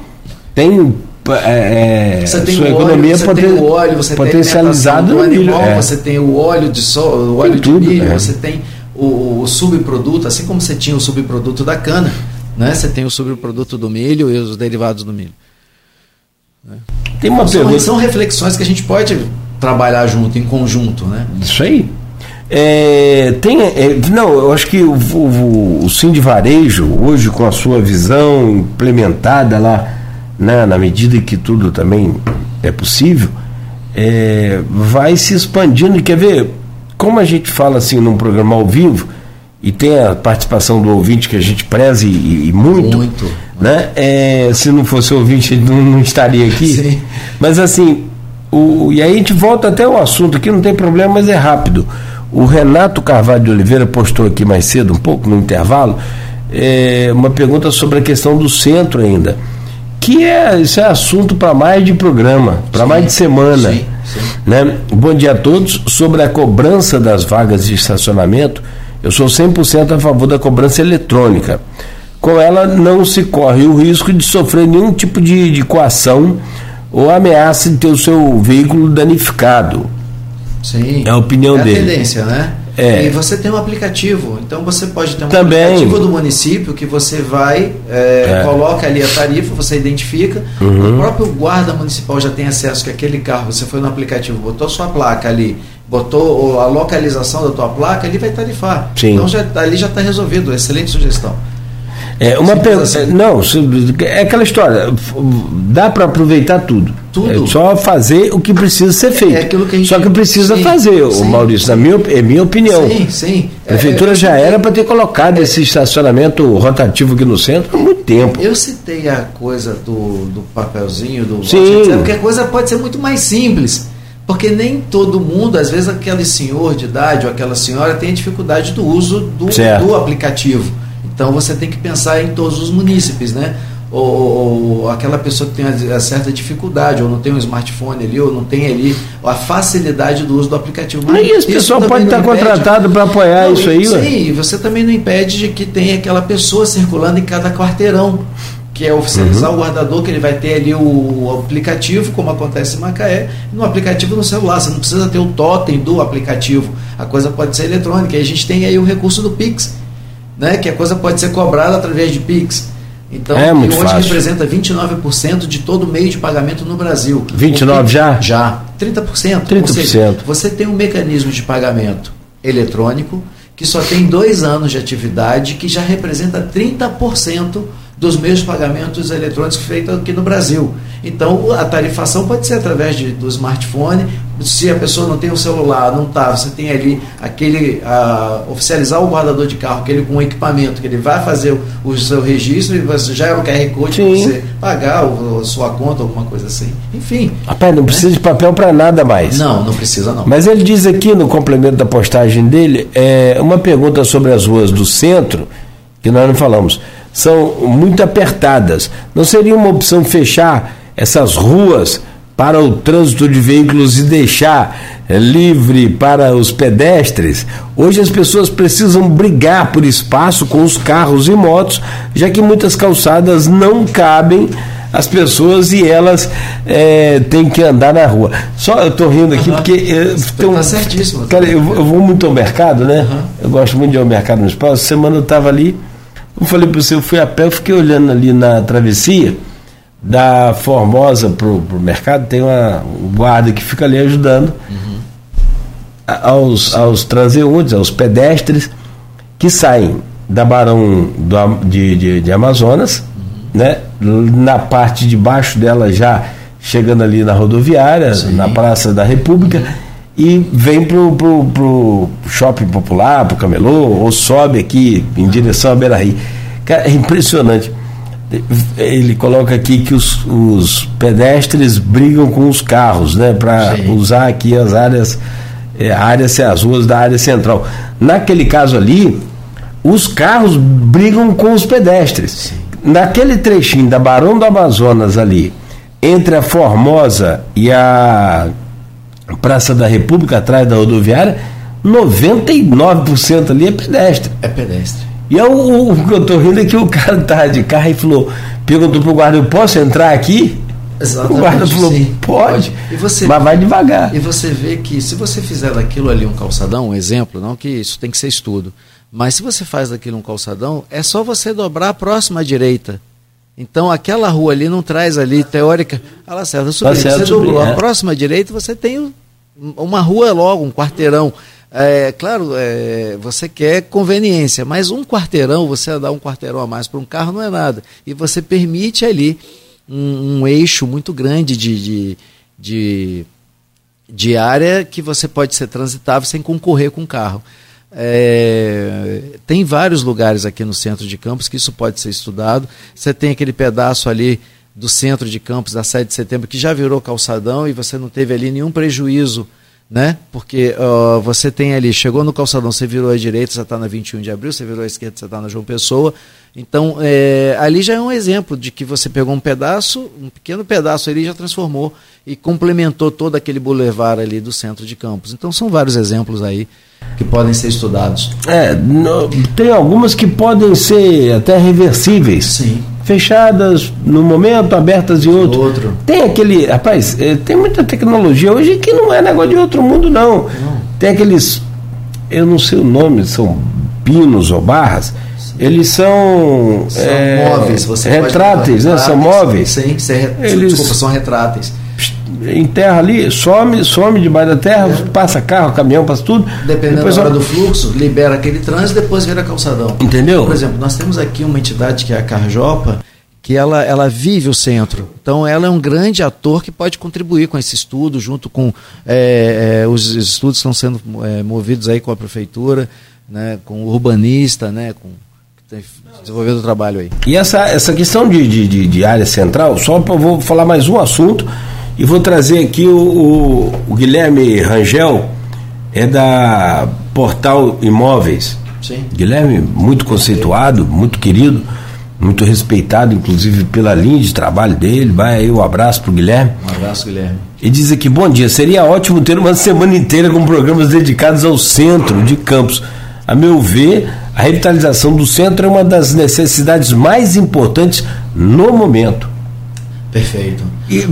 têm é, é, você tem sua economia óleo, você poten, tem o óleo, você potencializada tem animal, é. você tem o óleo de sol, o óleo de milho, é. você tem o, o, subproduto, assim como você tinha o subproduto da cana, né? Você tem o subproduto do milho e os derivados do milho. Né? Tem uma são, pergunta... são reflexões que a gente pode trabalhar junto, em conjunto, né? Isso aí. É, tem, é, não, eu acho que o, o, o Sim de Varejo, hoje com a sua visão implementada lá né, na medida que tudo também é possível, é, vai se expandindo. E quer ver, como a gente fala assim num programa ao vivo, e tem a participação do ouvinte que a gente preza e, e muito, muito, né? É, se não fosse ouvinte, ele não, não estaria aqui. Sim. Mas assim, o, e aí a gente volta até o assunto aqui, não tem problema, mas é rápido. O Renato Carvalho de Oliveira postou aqui mais cedo, um pouco no intervalo, é, uma pergunta sobre a questão do centro ainda que é, isso é assunto para mais de programa, para mais de semana. Sim, sim. Né? Bom dia a todos. Sobre a cobrança das vagas de estacionamento, eu sou 100% a favor da cobrança eletrônica. Com ela não se corre o risco de sofrer nenhum tipo de, de coação ou ameaça de ter o seu veículo danificado. Sim. É a opinião é dele. É a tendência, né? É. E você tem um aplicativo, então você pode ter um Também. aplicativo do município que você vai, é, é. coloca ali a tarifa, você identifica, uhum. o próprio guarda municipal já tem acesso que aquele carro, você foi no aplicativo, botou sua placa ali, botou a localização da tua placa, ele vai tarifar. Sim. Então já, ali já está resolvido, excelente sugestão. É uma pergunta. Assim. Não, é aquela história. Dá para aproveitar tudo. Tudo. É só fazer o que precisa ser feito. É aquilo que a gente... Só que precisa sim, fazer, sim, o Maurício, na minha, é minha opinião. Sim, sim. A prefeitura é, já era para ter colocado esse estacionamento rotativo aqui no centro há muito tempo. Eu citei a coisa do, do papelzinho, do. Sim. Porque a coisa pode ser muito mais simples. Porque nem todo mundo, às vezes aquele senhor de idade ou aquela senhora tem dificuldade do uso do, do aplicativo. Então você tem que pensar em todos os munícipes, né? Ou, ou, aquela pessoa que tem uma certa dificuldade, ou não tem um smartphone ali, ou não tem ali a facilidade do uso do aplicativo. Mas e esse pessoal pode estar impede... contratado para apoiar não, isso aí, Sim, ué? você também não impede de que tenha aquela pessoa circulando em cada quarteirão, que é oficializar uhum. o guardador, que ele vai ter ali o aplicativo, como acontece em Macaé, no aplicativo no celular. Você não precisa ter o totem do aplicativo. A coisa pode ser eletrônica. E a gente tem aí o recurso do Pix né, que a coisa pode ser cobrada através de Pix. Então, é hoje fácil. representa 29% de todo o meio de pagamento no Brasil. 29 já? Já. 30%. 30%. Seja, você tem um mecanismo de pagamento eletrônico que só tem dois anos de atividade, que já representa 30% dos meios de pagamentos eletrônicos feitos aqui no Brasil. Então, a tarifação pode ser através de, do smartphone. Se a pessoa não tem o um celular, não está, você tem ali aquele. A, oficializar o guardador de carro, aquele com equipamento, que ele vai fazer o, o seu registro e você já é o QR Code para você pagar a sua conta, alguma coisa assim. Enfim. Rapaz, não né? precisa de papel para nada mais. Não, não precisa não. Mas ele diz aqui no complemento da postagem dele, é, uma pergunta sobre as ruas do centro, que nós não falamos são muito apertadas. Não seria uma opção fechar essas ruas para o trânsito de veículos e deixar livre para os pedestres? Hoje as pessoas precisam brigar por espaço com os carros e motos, já que muitas calçadas não cabem as pessoas e elas é, têm que andar na rua. Só eu estou rindo aqui uhum. porque. Está um, certíssimo. Cara, eu, eu, vou muito ao mercado, né? Uhum. Eu gosto muito de ir ao mercado no espaço. Semana eu estava ali Eu falei para você, eu fui a pé, eu fiquei olhando ali na travessia da Formosa pro, pro mercado, tem uma, um guarda que fica ali ajudando uhum. aos, aos transeuntes, aos pedestres que saem da Barão do, de, de, de Amazonas, uhum. né? na parte de baixo dela já chegando ali na rodoviária, Sim. na Praça da República, uhum. e vem pro, pro, pro shopping popular, pro camelô, ou sobe aqui em direção a Beira Rio. Cara, é impressionante. Ele coloca aqui que os, os pedestres brigam com os carros, né? Para usar aqui as áreas, é, áreas, as ruas da área central. Naquele caso ali, os carros brigam com os pedestres. Sim. Naquele trechinho da Barão do Amazonas ali, entre a Formosa e a Praça da República, atrás da rodoviária, 99% ali é pedestre. É pedestre. E eu, o, o que eu estou rindo é que o cara tá de carro e falou, perguntou pro guarda, eu posso entrar aqui? Exatamente, o guarda falou, sim, pode, você, mas vai devagar. E você vê que se você fizer daquilo ali um calçadão, um exemplo, não que isso tem que ser estudo, mas se você faz daquilo um calçadão, é só você dobrar a próxima direita. Então aquela rua ali não traz ali teórica. Ah, lá certo, subindo. Tá você dobrou é. a próxima direita, você tem uma rua logo, um quarteirão. É, claro, é, você quer conveniência, mas um quarteirão, você dar um quarteirão a mais para um carro não é nada. E você permite ali um, um eixo muito grande de, de, de, de área que você pode ser transitável sem concorrer com o carro. É, tem vários lugares aqui no centro de Campos que isso pode ser estudado. Você tem aquele pedaço ali do centro de Campos, da 7 de setembro, que já virou calçadão e você não teve ali nenhum prejuízo, né? Porque uh, você tem ali, chegou no calçadão, você virou à direita, você está na 21 de abril, você virou à esquerda, você está na João Pessoa. Então, é, ali já é um exemplo de que você pegou um pedaço, um pequeno pedaço ali já transformou e complementou todo aquele boulevard ali do centro de Campos. Então, são vários exemplos aí que podem ser estudados. É, no, tem algumas que podem ser até reversíveis. Sim. Fechadas no momento, abertas em outro. outro. Tem aquele. Rapaz, é, tem muita tecnologia hoje que não é negócio de outro mundo, não. não. Tem aqueles. Eu não sei o nome, são pinos ou barras. Eles são. São é, móveis, você retráteis, né? São móveis. Sim, sim, eles, desculpa, são retráteis enterra ali, some, some debaixo da terra, é. passa carro, caminhão, passa tudo. Dependendo depois, da hora do fluxo, libera aquele trânsito e depois vira calçadão. Entendeu? Por exemplo, nós temos aqui uma entidade que é a Carjopa, que ela, ela vive o centro. Então, ela é um grande ator que pode contribuir com esse estudo, junto com é, é, os estudos que estão sendo é, movidos aí com a prefeitura, né, com o urbanista, né, com desenvolvendo o trabalho aí. E essa, essa questão de, de, de área central, só eu vou falar mais um assunto e vou trazer aqui o, o, o Guilherme Rangel, é da Portal Imóveis. Sim. Guilherme, muito conceituado, muito querido, muito respeitado, inclusive pela linha de trabalho dele. Vai aí um abraço para o Guilherme. Um abraço, Guilherme. E diz aqui: bom dia, seria ótimo ter uma semana inteira com programas dedicados ao centro de Campos. A meu ver, a revitalização do centro é uma das necessidades mais importantes no momento. Perfeito. E,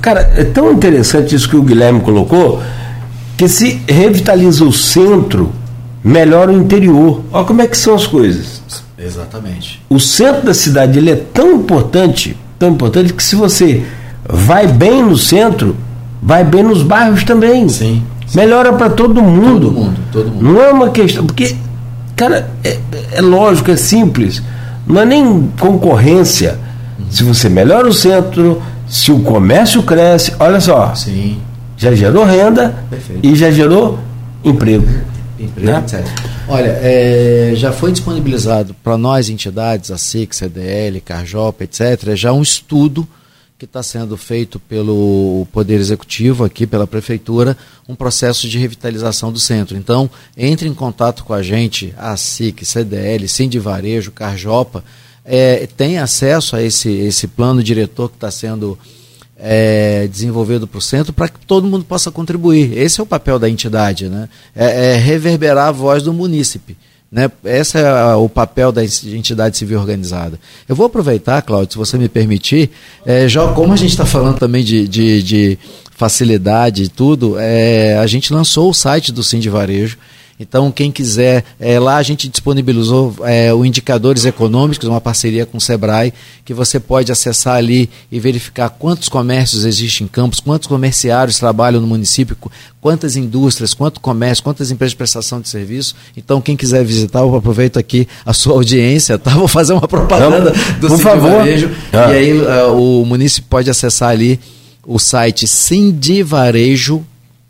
cara, é tão interessante isso que o Guilherme colocou, que se revitaliza o centro, melhora o interior. Olha como é que são as coisas. Exatamente. O centro da cidade ele é tão importante, tão importante que se você vai bem no centro, vai bem nos bairros também. Sim. sim. Melhora para todo mundo. Todo mundo, todo mundo. Não é uma questão, porque cara, é, é lógico, é simples. Não é nem concorrência se você melhora o centro, se o comércio cresce, olha só. Sim. Já gerou renda Perfeito. e já gerou emprego. Emprego, né? etc. Olha, é, já foi disponibilizado para nós, entidades, a SIC, CDL, Carjop, etc., já um estudo que está sendo feito pelo Poder Executivo, aqui pela Prefeitura, um processo de revitalização do centro. Então, entre em contato com a gente, a SIC, CDL, Sim Varejo, Carjopa, é, tem acesso a esse, esse plano diretor que está sendo é, desenvolvido para o centro para que todo mundo possa contribuir. Esse é o papel da entidade, né? é, é reverberar a voz do munícipe. Né? Esse é o papel da entidade civil organizada. Eu vou aproveitar, Cláudio, se você me permitir, é, já como a gente está falando também de, de, de facilidade e tudo, é, a gente lançou o site do Sim de Varejo, Então, quem quiser, é, lá a gente disponibilizou é, o Indicadores Econômicos, uma parceria com o Sebrae, que você pode acessar ali e verificar quantos comércios existem em Campos, quantos comerciários trabalham no município, quantas indústrias, quanto comércio, quantas empresas de prestação de serviço. Então, quem quiser visitar, eu aproveito aqui a sua audiência, tá? Vou fazer uma propaganda do por favor. Varejo. Ah. E aí uh, o município pode acessar ali o site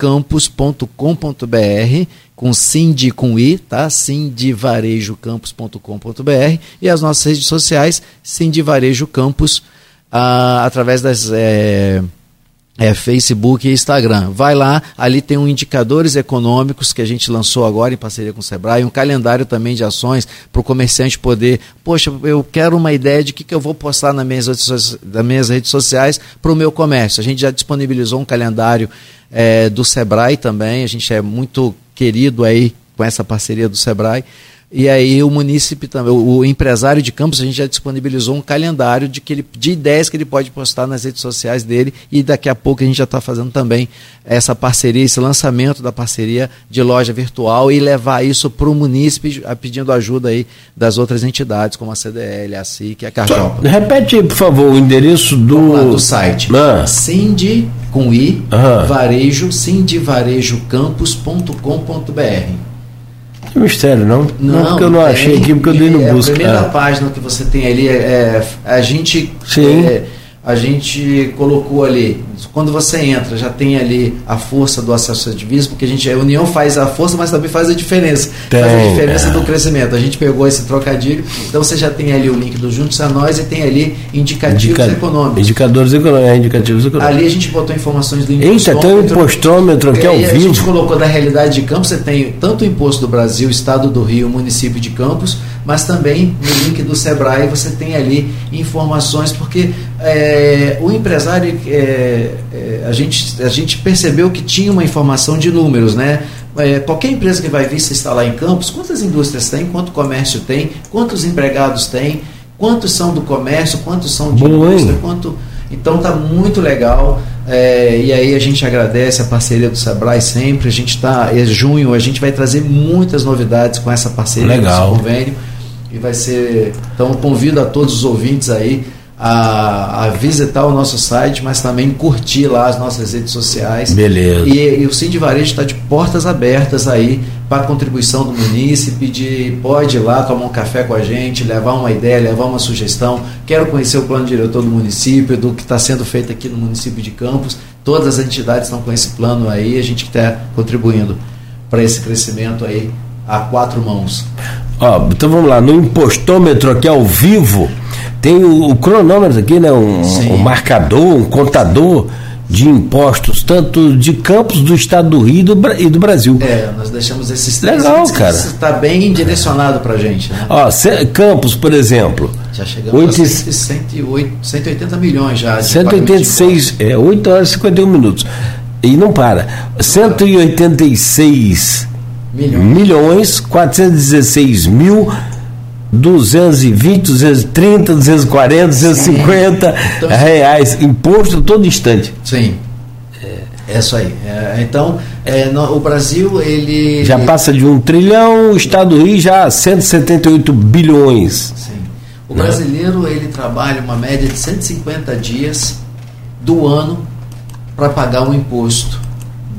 sindivarejocampus.com.br com Cindy com I, tá? sindivarejocampus.com.br e as nossas redes sociais, Cindy Varejo Campus, uh, através das... Eh, é, Facebook e Instagram. Vai lá, ali tem um indicadores econômicos que a gente lançou agora em parceria com o Sebrae, um calendário também de ações para o comerciante poder, poxa, eu quero uma ideia de o que, que eu vou postar nas minhas, redes, nas minhas redes sociais para o meu comércio. A gente já disponibilizou um calendário é, do Sebrae também, a gente é muito querido aí com essa parceria do Sebrae. E aí o munícipe também, o empresário de campus, a gente já disponibilizou um calendário de, que ele, de ideias que ele pode postar nas redes sociais dele e daqui a pouco a gente já está fazendo também essa parceria, esse lançamento da parceria de loja virtual e levar isso para o munícipe pedindo ajuda aí das outras entidades, como a CDL, a SIC e a Carjopa. Repete, por favor, o endereço do, lá, do site. Ah. Cindy com I, Ah. varejo, cindyvarejocampus.com.br. Que mistério, não? Não, porque eu não achei aqui, porque eu dei no é, busca. A primeira Ah. página que você tem ali, é, é, a gente. Sim. é, a gente colocou ali, quando você entra, já tem ali a força do associativismo, porque a gente, a união faz a força, mas também faz a diferença. Tem, faz a diferença é. do crescimento. A gente pegou esse trocadilho, então você já tem ali o link do Juntos a Nós e tem ali indicativos Indica- econômicos. Indicadores econômicos, é, indicativos econômicos. Ali a gente botou informações do Eita, tem um impostômetro. impostômetro aqui E ao aí a gente vivo. colocou da realidade de Campos, você tem tanto o imposto do Brasil, Estado do Rio, município de Campos, mas também no link do Sebrae você tem ali informações, porque é, o empresário, é, é, a, gente, a gente percebeu que tinha uma informação de números, né? Qualquer empresa que vai vir se instalar em Campos, quantas indústrias tem, quanto comércio tem, quantos empregados tem, quantos são do comércio, quantos são de Bom, indústria, quanto então tá muito legal. é, e aí a gente agradece a parceria do Sebrae sempre. A gente está, é junho, a gente vai trazer muitas novidades com essa parceria, Legal. com esse convênio. E vai ser. Então convido a todos os ouvintes aí a, a visitar o nosso site, mas também curtir lá as nossas redes sociais. Beleza. E, e o de Varejo está de portas abertas aí para a contribuição do munícipe, de pode ir lá tomar um café com a gente, levar uma ideia, levar uma sugestão. Quero conhecer o plano diretor do município, do que está sendo feito aqui no município de Campos. Todas as entidades estão com esse plano aí, a gente está contribuindo para esse crescimento aí a quatro mãos. Ó, então vamos lá, no impostômetro aqui ao vivo, tem o, o cronômetro aqui, né? Um, um marcador, um contador de impostos, tanto de campos do estado do Rio e do, e do Brasil. É, nós deixamos esses três Legal, cara. Está bem direcionado para a gente, né? Ó, Campos, por exemplo, Já chegamos Oito- a 100, 108, 180 milhões já. de pagamento de 186, é, 8 horas e 51 minutos. E não para. 186 Milhões. milhões 416 mil 220, 230, 240, 250 Então, reais. Imposto todo instante. Sim. É isso aí. É, então, é, no- o Brasil, ele. Já passa de um trilhão, o Estado do Rio já 178 bilhões. Sim. O Né? brasileiro, ele trabalha uma média de 150 dias do ano para pagar um imposto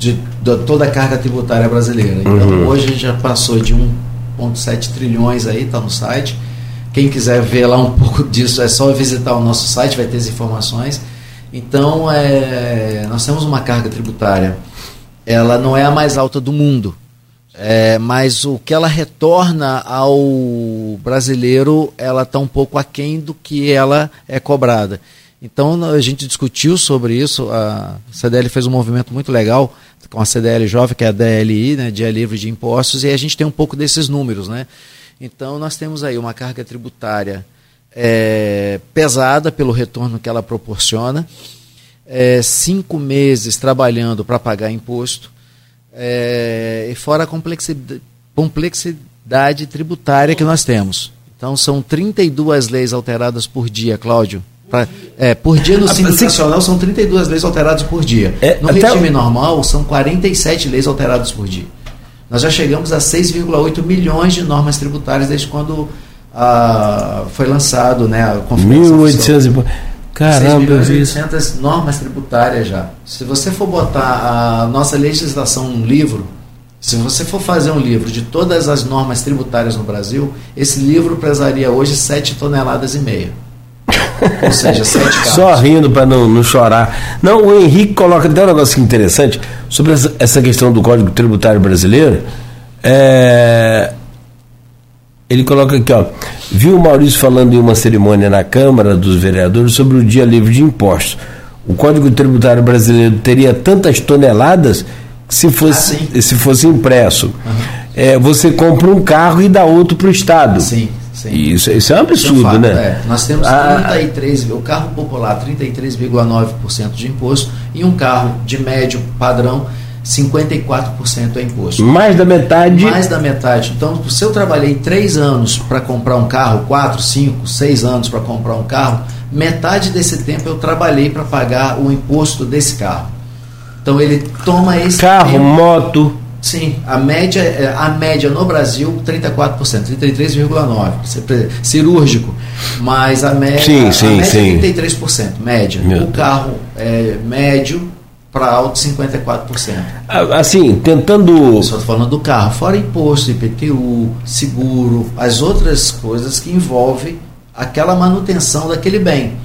de, de toda a carga tributária brasileira. Então, Uhum. hoje a gente já passou de 1,7 trilhões aí, está no site. Quem quiser ver lá um pouco disso, é só visitar o nosso site, vai ter as informações. Então, é, nós temos uma carga tributária. Ela não é a mais alta do mundo. É, mas o que ela retorna ao brasileiro, ela está um pouco aquém do que ela é cobrada. Então a gente discutiu sobre isso, a CDL fez um movimento muito legal com a CDL Jovem, que é a DLI, né, Dia Livre de Impostos, e a gente tem um pouco desses números. Né? Então nós temos aí uma carga tributária é, pesada pelo retorno que ela proporciona, é, cinco meses trabalhando para pagar imposto, é, e fora a complexidade, complexidade tributária que nós temos. Então, são 32 leis alteradas por dia, Cláudio. Pra, é, por dia no Simples se- Nacional são 32 leis alteradas por dia. É, no regime o- normal, são 47 leis alteradas por dia. Nós já chegamos a 6,8 milhões de normas tributárias desde quando ah, foi lançado né, a Conferência 1800 e... Caramba, 6.800 normas tributárias já. Se você for botar a nossa legislação num livro, se você for fazer um livro de todas as normas tributárias no Brasil, esse livro pesaria hoje 7 toneladas e meia. Ou seja, sete carros. Só rindo para não, não chorar. Não, o Henrique coloca até um negócio interessante sobre essa questão do Código Tributário Brasileiro. É, ele coloca aqui, ó. Viu o Maurício falando em uma cerimônia na Câmara dos Vereadores sobre o Dia Livre de Impostos. O Código Tributário Brasileiro teria tantas toneladas se fosse, ah, se fosse impresso. Uhum. É, você compra um carro e dá outro para o Estado. Sim. Sim. Isso, isso é um absurdo, é um fato, né? É. Nós temos 33, ah, o carro popular 33,9% de imposto e um carro de médio padrão 54% é imposto. Mais da metade? Mais da metade. Então, se eu trabalhei três anos para comprar um carro, quatro, cinco, seis anos para comprar um carro, metade desse tempo eu trabalhei para pagar o imposto desse carro. Então ele toma esse carro, tempo, moto, Sim, a média, é, a média no Brasil 34%, 33,9%. Cirúrgico, mas a média, sim, sim, a média sim. é 33%, média. Meu o carro é médio para alto 54%. Assim, tentando. Só estou falando do carro, fora imposto, IPTU, seguro, as outras coisas que envolvem aquela manutenção daquele bem.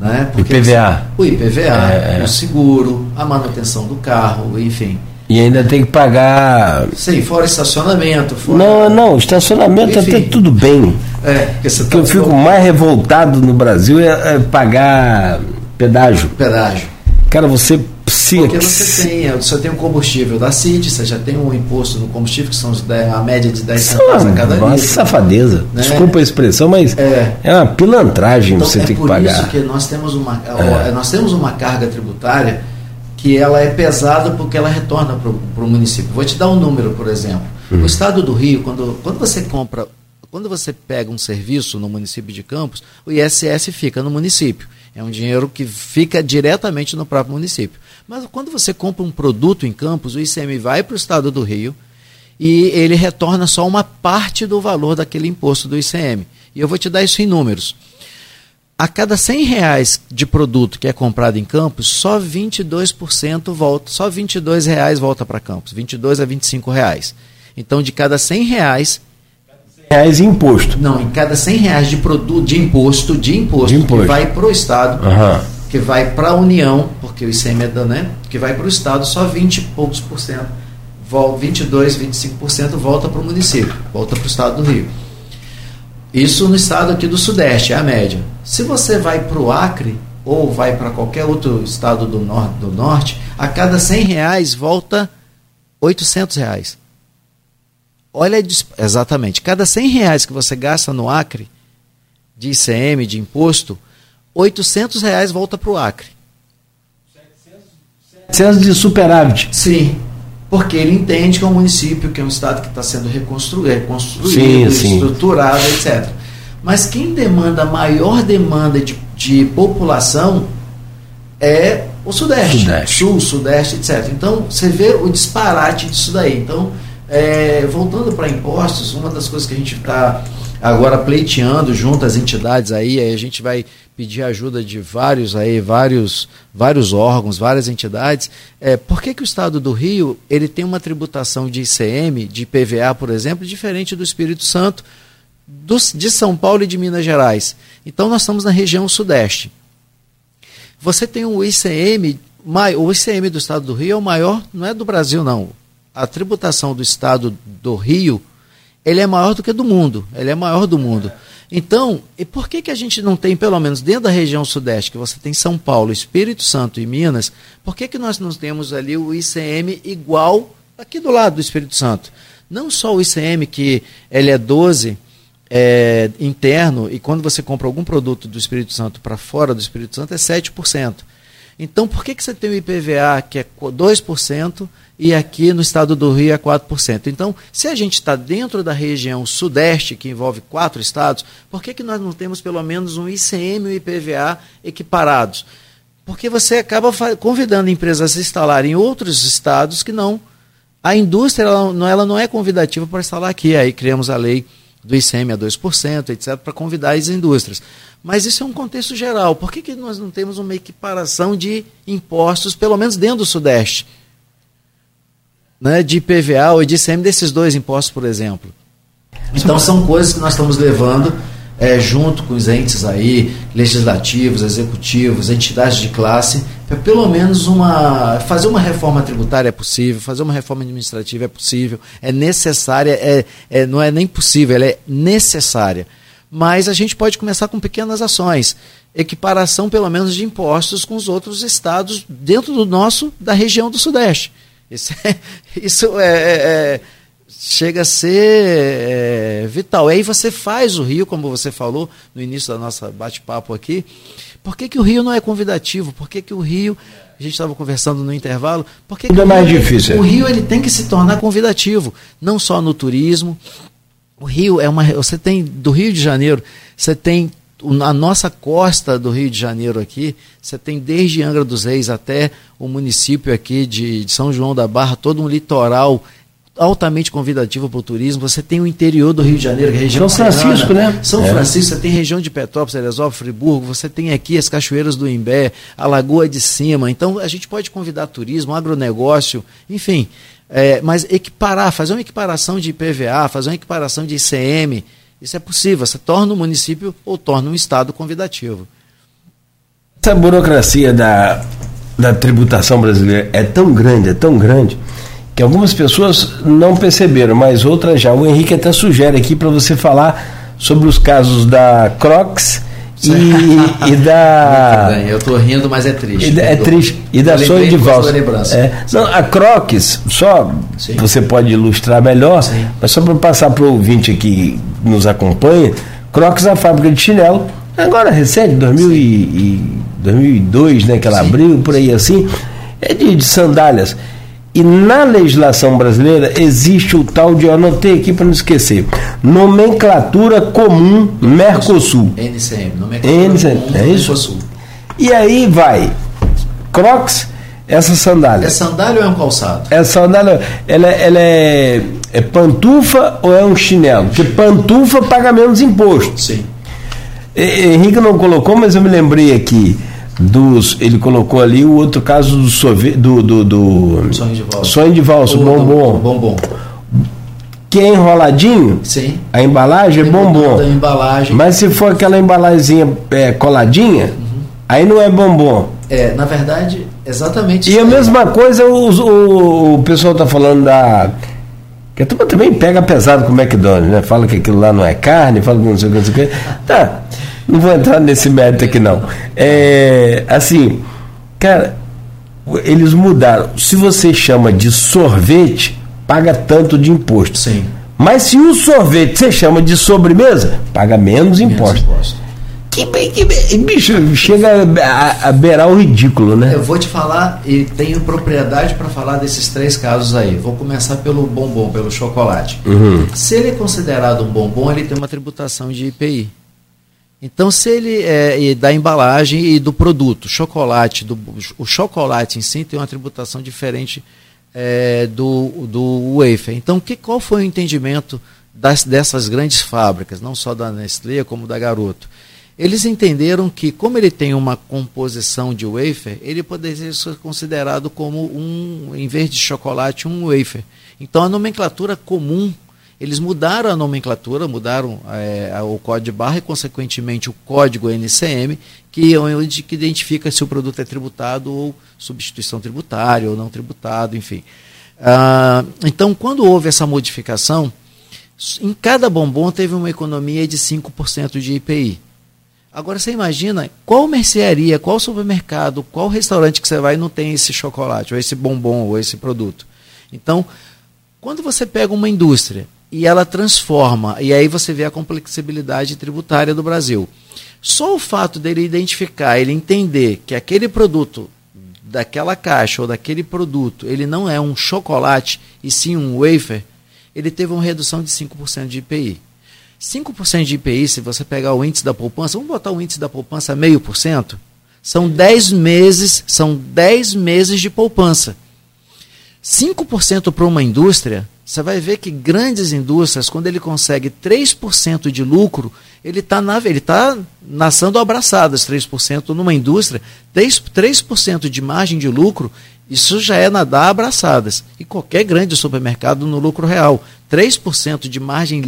Né? Porque IPVA. O IPVA, é, é, o seguro, a manutenção do carro, enfim. E ainda tem que pagar. Sim, fora estacionamento. Fora... Não, não, estacionamento Enfim, até tudo bem. É, porque você tá eu fico mais revoltado no Brasil é, é, pagar pedágio. Pedágio. Cara, você se Porque você tem, você tem um combustível da CID, você já tem um imposto no combustível, que são os 10, a média de 10 centavos a cada litro. safadeza. Né? Desculpa a expressão, mas é, é uma pilantragem então, você é tem que pagar. É por isso que nós temos uma, é. nós temos uma carga tributária que ela é pesada porque ela retorna para o município. Vou te dar um número, por exemplo. Uhum. O estado do Rio, quando, quando você compra, quando você pega um serviço no município de Campos, o ISS fica no município. É um dinheiro que fica diretamente no próprio município. Mas quando você compra um produto em Campos, o ICM vai para o estado do Rio e ele retorna só uma parte do valor daquele imposto do ICM. E eu vou te dar isso em números a cada 100 reais de produto que é comprado em Campos, só 22% volta, só 22 reais volta para Campos, 22 a 25 reais. Então, de cada 100 reais reais em imposto. Não, em cada 100 reais de produto de imposto, de imposto, de imposto. que vai para o Estado, uhum. que vai para a União, porque o ICM é da, né? Que vai para o Estado, só 20 e poucos por cento, 22, 25% volta para o município, volta para o Estado do Rio. Isso no estado aqui do Sudeste, é a média. Se você vai para o Acre ou vai para qualquer outro estado do norte, do norte, a cada 100 reais volta 800 reais. Olha, exatamente, cada 100 reais que você gasta no Acre, de ICM, de imposto, 800 reais volta para o Acre. 700 de superávit. Sim porque ele entende que é um município, que é um estado que está sendo reconstruído, reconstruído sim, estruturado, sim. etc. Mas quem demanda maior demanda de, de população é o Sudeste, Sudeste, Sul, Sudeste, etc. Então você vê o disparate disso daí. Então, é, voltando para impostos, uma das coisas que a gente está agora pleiteando junto às entidades aí, aí a gente vai pedir ajuda de vários aí, vários, vários órgãos, várias entidades. É, por que, que o Estado do Rio ele tem uma tributação de ICM, de PVA, por exemplo, diferente do Espírito Santo, do, de São Paulo e de Minas Gerais? Então nós estamos na região sudeste. Você tem o ICM, o ICM do Estado do Rio é o maior, não é do Brasil não. A tributação do Estado do Rio ele é maior do que do mundo. Ele é maior do mundo. Então, e por que, que a gente não tem, pelo menos dentro da região sudeste, que você tem São Paulo, Espírito Santo e Minas, por que, que nós não temos ali o ICM igual aqui do lado do Espírito Santo? Não só o ICM, que ele é 12 é, interno, e quando você compra algum produto do Espírito Santo para fora do Espírito Santo é 7%. Então, por que, que você tem o IPVA, que é 2%, e aqui no estado do Rio é 4%. Então, se a gente está dentro da região sudeste, que envolve quatro estados, por que, que nós não temos pelo menos um ICM e um IPVA equiparados? Porque você acaba convidando empresas a se instalarem em outros estados que não A indústria ela ela não é convidativa para instalar aqui. Aí criamos a lei do ICM a 2%, etc., para convidar as indústrias. Mas isso é um contexto geral. Por que, que nós não temos uma equiparação de impostos, pelo menos dentro do Sudeste? Né, de IPVA ou de ICM desses dois impostos, por exemplo. Então são coisas que nós estamos levando é, junto com os entes aí, legislativos, executivos, entidades de classe, para pelo menos uma. fazer uma reforma tributária é possível, fazer uma reforma administrativa é possível, é necessária, é, é, não é nem possível, ela é necessária. Mas a gente pode começar com pequenas ações. Equiparação, pelo menos, de impostos com os outros estados dentro do nosso, da região do Sudeste. Isso é, isso é, é, é chega a ser é, vital. E aí você faz o Rio, como você falou no início da nossa bate-papo aqui. Por que, que o Rio não é convidativo? Por que, que o Rio, a gente estava conversando no intervalo, por que, que é mais difícil. O Rio ele tem que se tornar convidativo, não só no turismo. O Rio é uma. Você tem, do Rio de Janeiro, você tem a nossa costa do Rio de Janeiro aqui, você tem desde Angra dos Reis até o município aqui de, de São João da Barra, todo um litoral altamente convidativo para o turismo. Você tem o interior do Rio de Janeiro, é região São Francisco, né? São é. Francisco, você tem região de Petrópolis, Teresópolis, Friburgo, você tem aqui as cachoeiras do Imbé, a Lagoa de Cima. Então a gente pode convidar turismo, agronegócio, enfim. É, mas equiparar, fazer uma equiparação de IPVA, fazer uma equiparação de ICM, isso é possível. Você torna o município ou torna um estado convidativo. Essa burocracia da, da tributação brasileira é tão grande, é tão grande, que algumas pessoas não perceberam, mas outras já. O Henrique até sugere aqui para você falar sobre os casos da Crocs e, e, da. Bem, eu estou rindo, mas é triste. E, é triste. E da sonho de valsa. É. Não, a Crocs, só Sim. você pode ilustrar melhor, Sim. mas só para passar para o ouvinte que nos acompanha, Crocs é a fábrica de chinelo, agora recente, 2000 e, 2002, né, que ela Sim. abriu, por aí assim, é de, de sandálias. E na legislação brasileira existe o tal de, eu anotei aqui para não esquecer, nomenclatura comum Mercosul. NCM, nomenclatura NCM, comum é? Mercosul. E aí vai, Crocs, essa sandália. É sandália ou é um calçado? É sandália, ela, ela é, é pantufa ou é um chinelo? Porque pantufa paga menos imposto. Sim. Henrique não colocou, mas eu me lembrei aqui dos. Ele colocou ali o outro caso do sorvete. Do, do, do sonho de valsa. Sonho de valsa, bombom. Bombom. Que é enroladinho, Sim. a embalagem é bombom. Da embalagem. Mas se for aquela embalagenzinha é, coladinha, uhum. aí não é bombom. É, na verdade, exatamente E a mesma coisa o, o, o pessoal está falando da. Que a turma também pega pesado com o McDonald's, né? Fala que aquilo lá não é carne, fala que não sei o que, não sei o que. Tá. Não vou entrar nesse mérito aqui, não. É, assim, cara, eles mudaram. Se você chama de sorvete, paga tanto de imposto. Sim. Mas se o sorvete você chama de sobremesa, paga menos, menos imposto. imposto. Que, que, bicho, chega a, a, beirar o ridículo, né? Eu vou te falar e tenho propriedade para falar desses três casos aí. Vou começar pelo bombom, pelo chocolate. Uhum. Se ele é considerado um bombom, ele tem uma tributação de IPI. Então, se ele é da embalagem e do produto, chocolate, do, o chocolate em si tem uma tributação diferente é, do, do wafer. Então, que, qual foi o entendimento das, dessas grandes fábricas, não só da Nestlé como da Garoto? Eles entenderam que, como ele tem uma composição de wafer, ele poderia ser considerado como um, em vez de chocolate, um wafer. Então, a nomenclatura comum eles mudaram a nomenclatura, mudaram é, o código de barra e, consequentemente, o código NCM, que é onde que identifica se o produto é tributado ou substituição tributária ou não tributado, enfim. Ah, então, quando houve essa modificação, em cada bombom teve uma economia de 5% de IPI. Agora você imagina qual mercearia, qual supermercado, qual restaurante que você vai não tem esse chocolate, ou esse bombom, ou esse produto. Então, quando você pega uma indústria e ela transforma. E aí você vê a complexibilidade tributária do Brasil. Só o fato dele identificar, ele entender que aquele produto daquela caixa ou daquele produto, ele não é um chocolate e sim um wafer, ele teve uma redução de 5% de IPI. 5% de IPI, se você pegar o índice da poupança, vamos botar o índice da poupança meio por cento, são 10 meses, são 10 meses de poupança. 5% para uma indústria, você vai ver que grandes indústrias, quando ele consegue 3% de lucro, ele está ele tá nascendo abraçadas, 3% numa indústria, 3%, 3 de margem de lucro, isso já é nadar abraçadas. E qualquer grande supermercado no lucro real. 3% de margem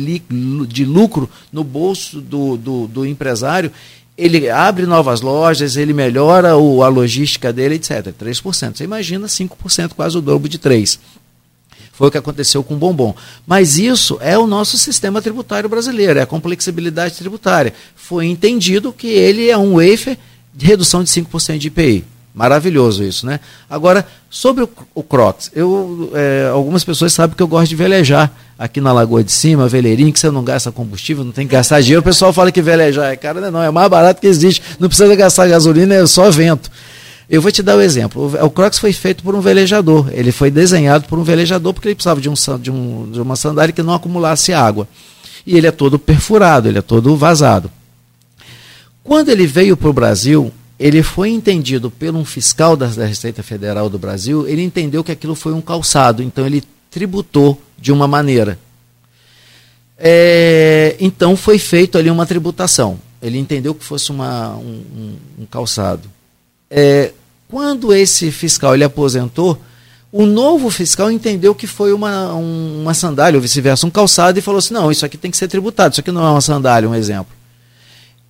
de lucro no bolso do, do, do empresário, ele abre novas lojas, ele melhora o, a logística dele, etc. 3%. Você imagina 5%, quase o dobro de 3%. Foi o que aconteceu com o bombom. Mas isso é o nosso sistema tributário brasileiro, é a complexibilidade tributária. Foi entendido que ele é um wafer de redução de 5% de IPI. Maravilhoso isso, né? Agora, sobre o, o Crocs, eu, é, algumas pessoas sabem que eu gosto de velejar aqui na Lagoa de Cima, veleirinho, que você não gasta combustível, não tem que gastar dinheiro. O pessoal fala que velejar é caro, não é, não, é mais barato que existe, não precisa gastar gasolina, é só vento. Eu vou te dar o um exemplo. O, Crocs foi feito por um velejador. Ele foi desenhado por um velejador porque ele precisava de, um, de, um, de uma sandália que não acumulasse água. E ele é todo perfurado, ele é todo vazado. Quando ele veio para o Brasil, ele foi entendido por um fiscal da, da Receita Federal do Brasil, ele entendeu que aquilo foi um calçado, então ele tributou de uma maneira. É, então foi feito ali uma tributação. Ele entendeu que fosse uma, um, um, calçado. É, quando esse fiscal ele aposentou, o novo fiscal entendeu que foi uma, um, uma sandália, ou vice-versa, um calçado, e falou assim: não, isso aqui tem que ser tributado, isso aqui não é uma sandália, um exemplo.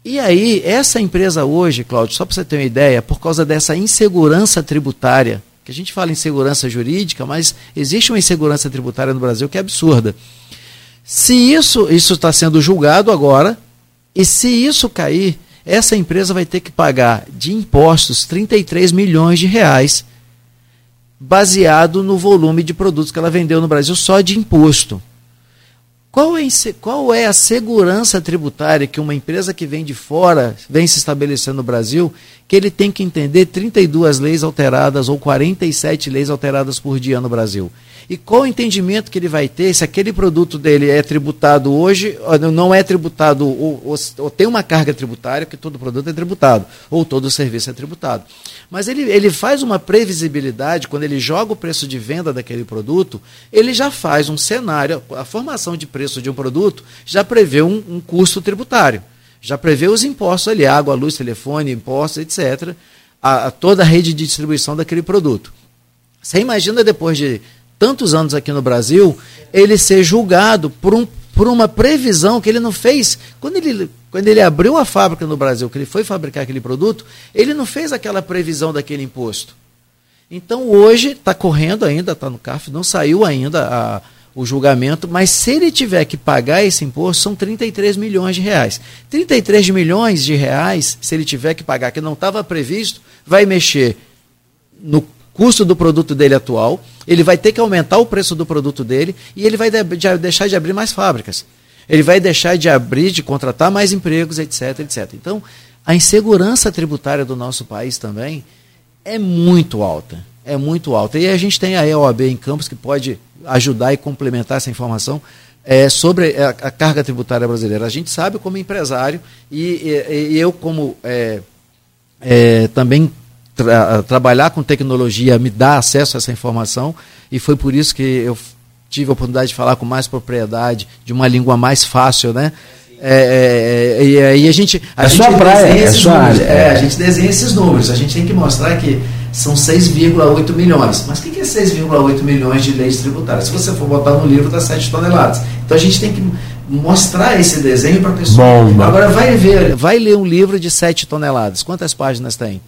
E aí, essa empresa hoje, Cláudio, só para você ter uma ideia, por causa dessa insegurança tributária, que a gente fala em segurança jurídica, mas existe uma insegurança tributária no Brasil que é absurda. Se isso está sendo julgado agora, e se isso cair, essa empresa vai ter que pagar de impostos 33 milhões de reais, baseado no volume de produtos que ela vendeu no Brasil só de imposto. Qual é, qual é a segurança tributária que uma empresa que vem de fora vem se estabelecendo no Brasil, que ele tem que entender 32 leis alteradas ou 47 leis alteradas por dia no Brasil? E qual o entendimento que ele vai ter se aquele produto dele é tributado hoje, não é tributado, ou, ou, ou, tem uma carga tributária, que todo produto é tributado, ou todo serviço é tributado. Mas ele, ele faz uma previsibilidade, quando ele joga o preço de venda daquele produto, ele já faz um cenário, a formação de preço de um produto já prevê um, um custo tributário, já prevê os impostos ali, água, luz, telefone, impostos, etc., a, a toda a rede de distribuição daquele produto. Você imagina depois de tantos anos aqui no Brasil, ele ser julgado por, um, por uma previsão que ele não fez. Quando ele, quando ele abriu a fábrica no Brasil, que ele foi fabricar aquele produto, ele não fez aquela previsão daquele imposto. Então hoje está correndo ainda, está no CAF, não saiu ainda o julgamento, mas se ele tiver que pagar esse imposto, são 33 milhões de reais. 33 milhões de reais, se ele tiver que pagar, que não estava previsto, vai mexer no custo do produto dele atual, ele vai ter que aumentar o preço do produto dele e ele vai de, de, deixar de abrir mais fábricas. Ele vai deixar de abrir, de contratar mais empregos, etc, etc. Então, a insegurança tributária do nosso país também é muito alta. É muito alta. E a gente tem a EOAB em Campos que pode ajudar e complementar essa informação é, sobre a, a, carga tributária brasileira. A gente sabe como empresário e, e, e eu como é, é, também tra trabalhar com tecnologia me dá acesso a essa informação e foi por isso que eu tive a oportunidade de falar com mais propriedade, de uma língua mais fácil, né? É, é, é e aí a gente. A é gente sua praia, é sua área. É, a gente desenha esses números. A gente tem que mostrar que são 6,8 milhões. Mas o que é 6,8 milhões de leis tributárias? Se você for botar no livro, dá 7 toneladas. Então a gente tem que mostrar esse desenho para a pessoa. Bom, Agora vai ver, vai ler um livro de 7 toneladas. Quantas páginas tem?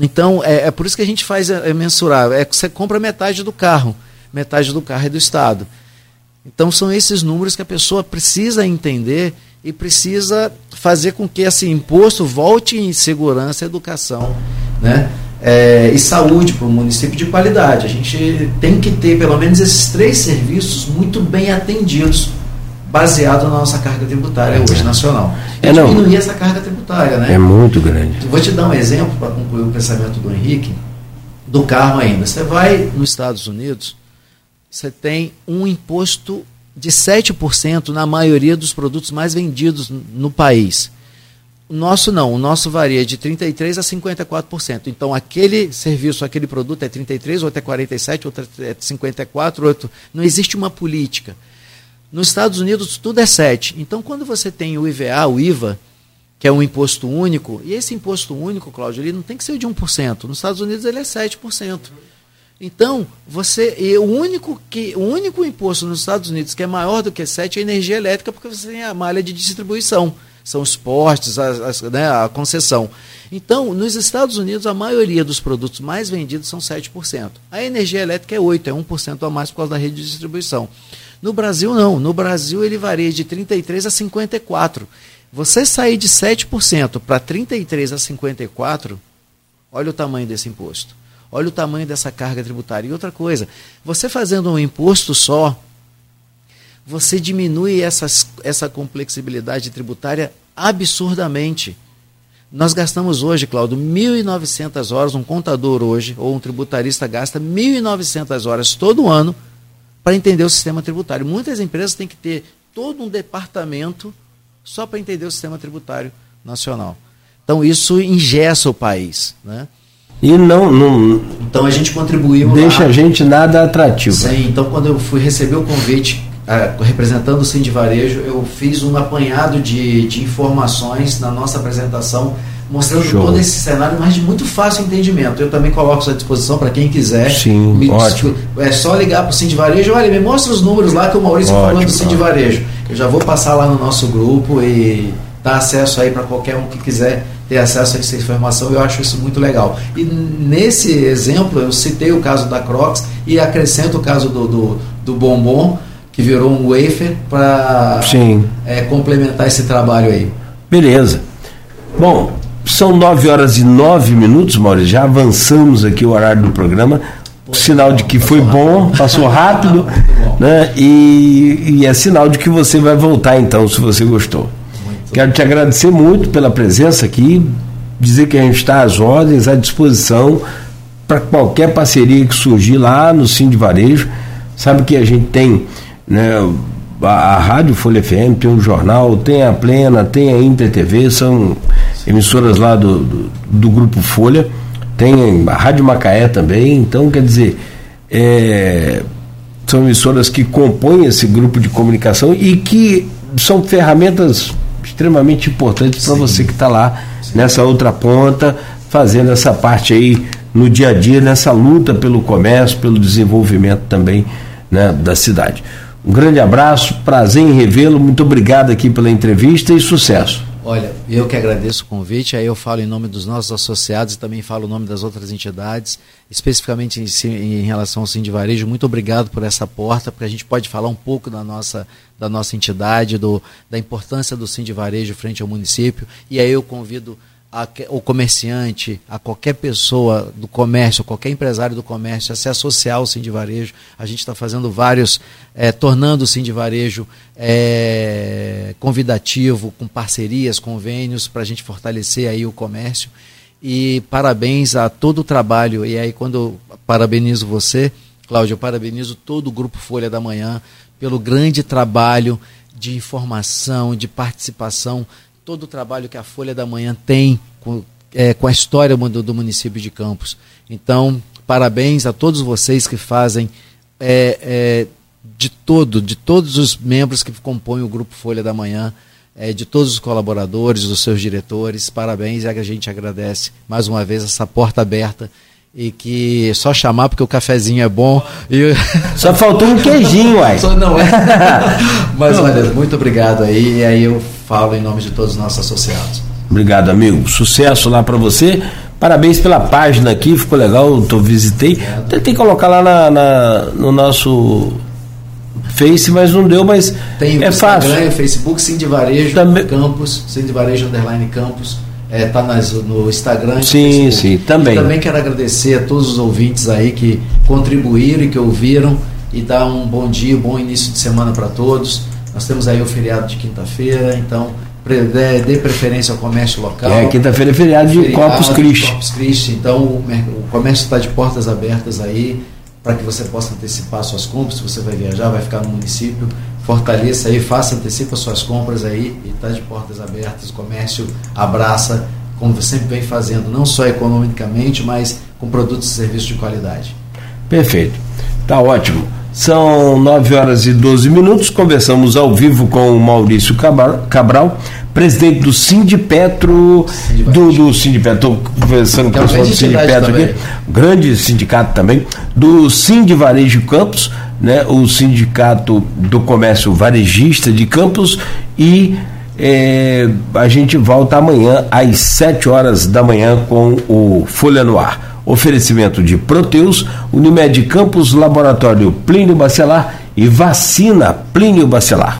Então, é, é, por isso que a gente faz é, é mensurar. É, você compra metade do carro, metade do carro é do Estado. Então, são esses números que a pessoa precisa entender e precisa fazer com que esse imposto volte em segurança, educação né? É, e saúde para o município de qualidade. A gente tem que ter pelo menos esses três serviços muito bem atendidos baseado na nossa carga tributária hoje nacional. E é, diminuir essa carga tributária, né? É muito grande. Vou te dar um exemplo para concluir o pensamento do Henrique, do carro ainda. Você vai nos Estados Unidos, você tem um imposto de 7% na maioria dos produtos mais vendidos no país. O nosso não, o nosso varia de 33% a 54%. Então, aquele serviço, aquele produto é 33%, outro é 47%, outro é 54%, outro. Não existe uma política. Nos Estados Unidos, tudo é 7%. Então, quando você tem o IVA, o IVA, que é um imposto único, e esse imposto único, Cláudio, ele não tem que ser de 1%. Nos Estados Unidos, ele é 7%. Então, você. O único, que, o único imposto nos Estados Unidos que é maior do que 7% é a energia elétrica, porque você tem a malha de distribuição são os portes, as, as, né, a concessão. Então, nos Estados Unidos, a maioria dos produtos mais vendidos são 7%. A energia elétrica é 8%, é 1% a mais por causa da rede de distribuição. No Brasil, não. No Brasil, ele varia de 33% a 54%. Você sair de 7% para 33% a 54%, olha o tamanho desse imposto. Olha o tamanho dessa carga tributária. E outra coisa, você fazendo um imposto só, você diminui essas, essa complexibilidade tributária absurdamente. Nós gastamos hoje, Claudio, 1.900 horas, um contador hoje, ou um tributarista gasta 1.900 horas todo ano para entender o sistema tributário. Muitas empresas têm que ter todo um departamento só para entender o sistema tributário nacional. Então isso ingessa o país. Né? E não, não. Então a gente contribuiu. Deixa lá. a gente nada atrativo. Sim, então quando eu fui receber o convite representando o Sim de Varejo, eu fiz um apanhado de, de informações na nossa apresentação, mostrando Show. todo esse cenário, mas de muito fácil entendimento. Eu também coloco isso à disposição para quem quiser. Sim, me, ótimo. É só ligar para o Sim de Varejo, olha, me mostra os números lá que o Maurício ótimo, falou do Sim de Varejo. Eu já vou passar lá no nosso grupo e dar acesso aí para qualquer um que quiser ter acesso a essa informação, eu acho isso muito legal. E nesse exemplo, eu citei o caso da Crocs e acrescento o caso do, do, do Bombom, que virou um wafer para é, complementar esse trabalho aí. Beleza. Bom, são 9 horas e 9 minutos, Maurício. Já avançamos aqui o horário do programa. sinal de que foi bom, passou rápido, né? E, e, é sinal de que você vai voltar então, se você gostou. Quero te agradecer muito pela presença aqui, dizer que a gente está às ordens, à disposição para qualquer parceria que surgir lá no Sim de Varejo. Sabe que a gente tem né? A, a Rádio Folha FM tem um jornal, tem a Plena, tem a Inter TV, são emissoras lá do, do, do Grupo Folha, tem a Rádio Macaé também, então quer dizer, é, são emissoras que compõem esse grupo de comunicação e que são ferramentas extremamente importantes para você que está lá Sim. nessa outra ponta, fazendo essa parte aí no dia a dia, nessa luta pelo comércio, pelo desenvolvimento também né, da cidade. Um grande abraço, prazer em revê-lo, muito obrigado aqui pela entrevista e sucesso. Olha, eu que agradeço o convite, aí eu falo em nome dos nossos associados e também falo em nome das outras entidades, especificamente em, em relação ao de Varejo, muito obrigado por essa porta, porque a gente pode falar um pouco da nossa, da nossa entidade, do, da importância do de Varejo frente ao município, e aí eu convido a, o comerciante, a qualquer pessoa do comércio, qualquer empresário do comércio, a se associar ao Sim Varejo. A gente está fazendo vários, é, tornando o Sim Varejo é, convidativo, com parcerias, convênios, para a gente fortalecer aí o comércio. E parabéns a todo o trabalho. E aí, quando parabenizo você, Cláudio, eu parabenizo todo o Grupo Folha da Manhã pelo grande trabalho de informação, de participação todo o trabalho que a Folha da Manhã tem com, é, com a história do, do, município de Campos. Então, parabéns a todos vocês que fazem é, é, de todo, de todos os membros que compõem o Grupo Folha da Manhã, é, de todos os colaboradores, dos seus diretores, parabéns, que a gente agradece mais uma vez essa porta aberta e que só chamar porque o cafezinho é bom. E... Só faltou um queijinho, uai. Só não é. Mas olha, muito obrigado aí. E aí eu falo em nome de todos os nossos associados. Obrigado, amigo. Sucesso lá para você. Parabéns pela página aqui, ficou legal, eu visitei. Tentei colocar lá na, na, no nosso Face, mas não deu, mas Tem é fácil. Instagram, Facebook, Sim de Varejo, Também... Campos, Sim de Varejo, underline Campos está é, tá no Instagram. Sim, sim, também. E também quero agradecer a todos os ouvintes aí que contribuíram e que ouviram e dar um bom dia, um bom início de semana para todos. Nós temos aí o feriado de quinta-feira, então dê, preferência ao comércio local. É, quinta-feira é feriado de feriado, Corpus Christi. Corpus Christi, então o, o comércio está de portas abertas aí para que você possa antecipar suas compras, se você vai viajar, vai ficar no município, fortaleça aí, faça, antecipa suas compras aí e está de portas abertas, o comércio abraça, como você sempre vem fazendo, não só economicamente, mas com produtos e serviços de qualidade. Perfeito. Tá ótimo. São 9 horas e 12 minutos. Conversamos ao vivo com o Maurício Cabral, presidente do Sindipetro, do, do Sindipetro, estou conversando com o pessoal do Sindipetro aqui, grande sindicato também, do Sind Varejo Campos, né, o Sindicato do Comércio Varejista de Campos e é, a gente volta amanhã às 7 horas da manhã com o Folha no Ar. Oferecimento de Proteus, Unimed Campos, Laboratório Plínio Bacelar e Vacina Plínio Bacelar.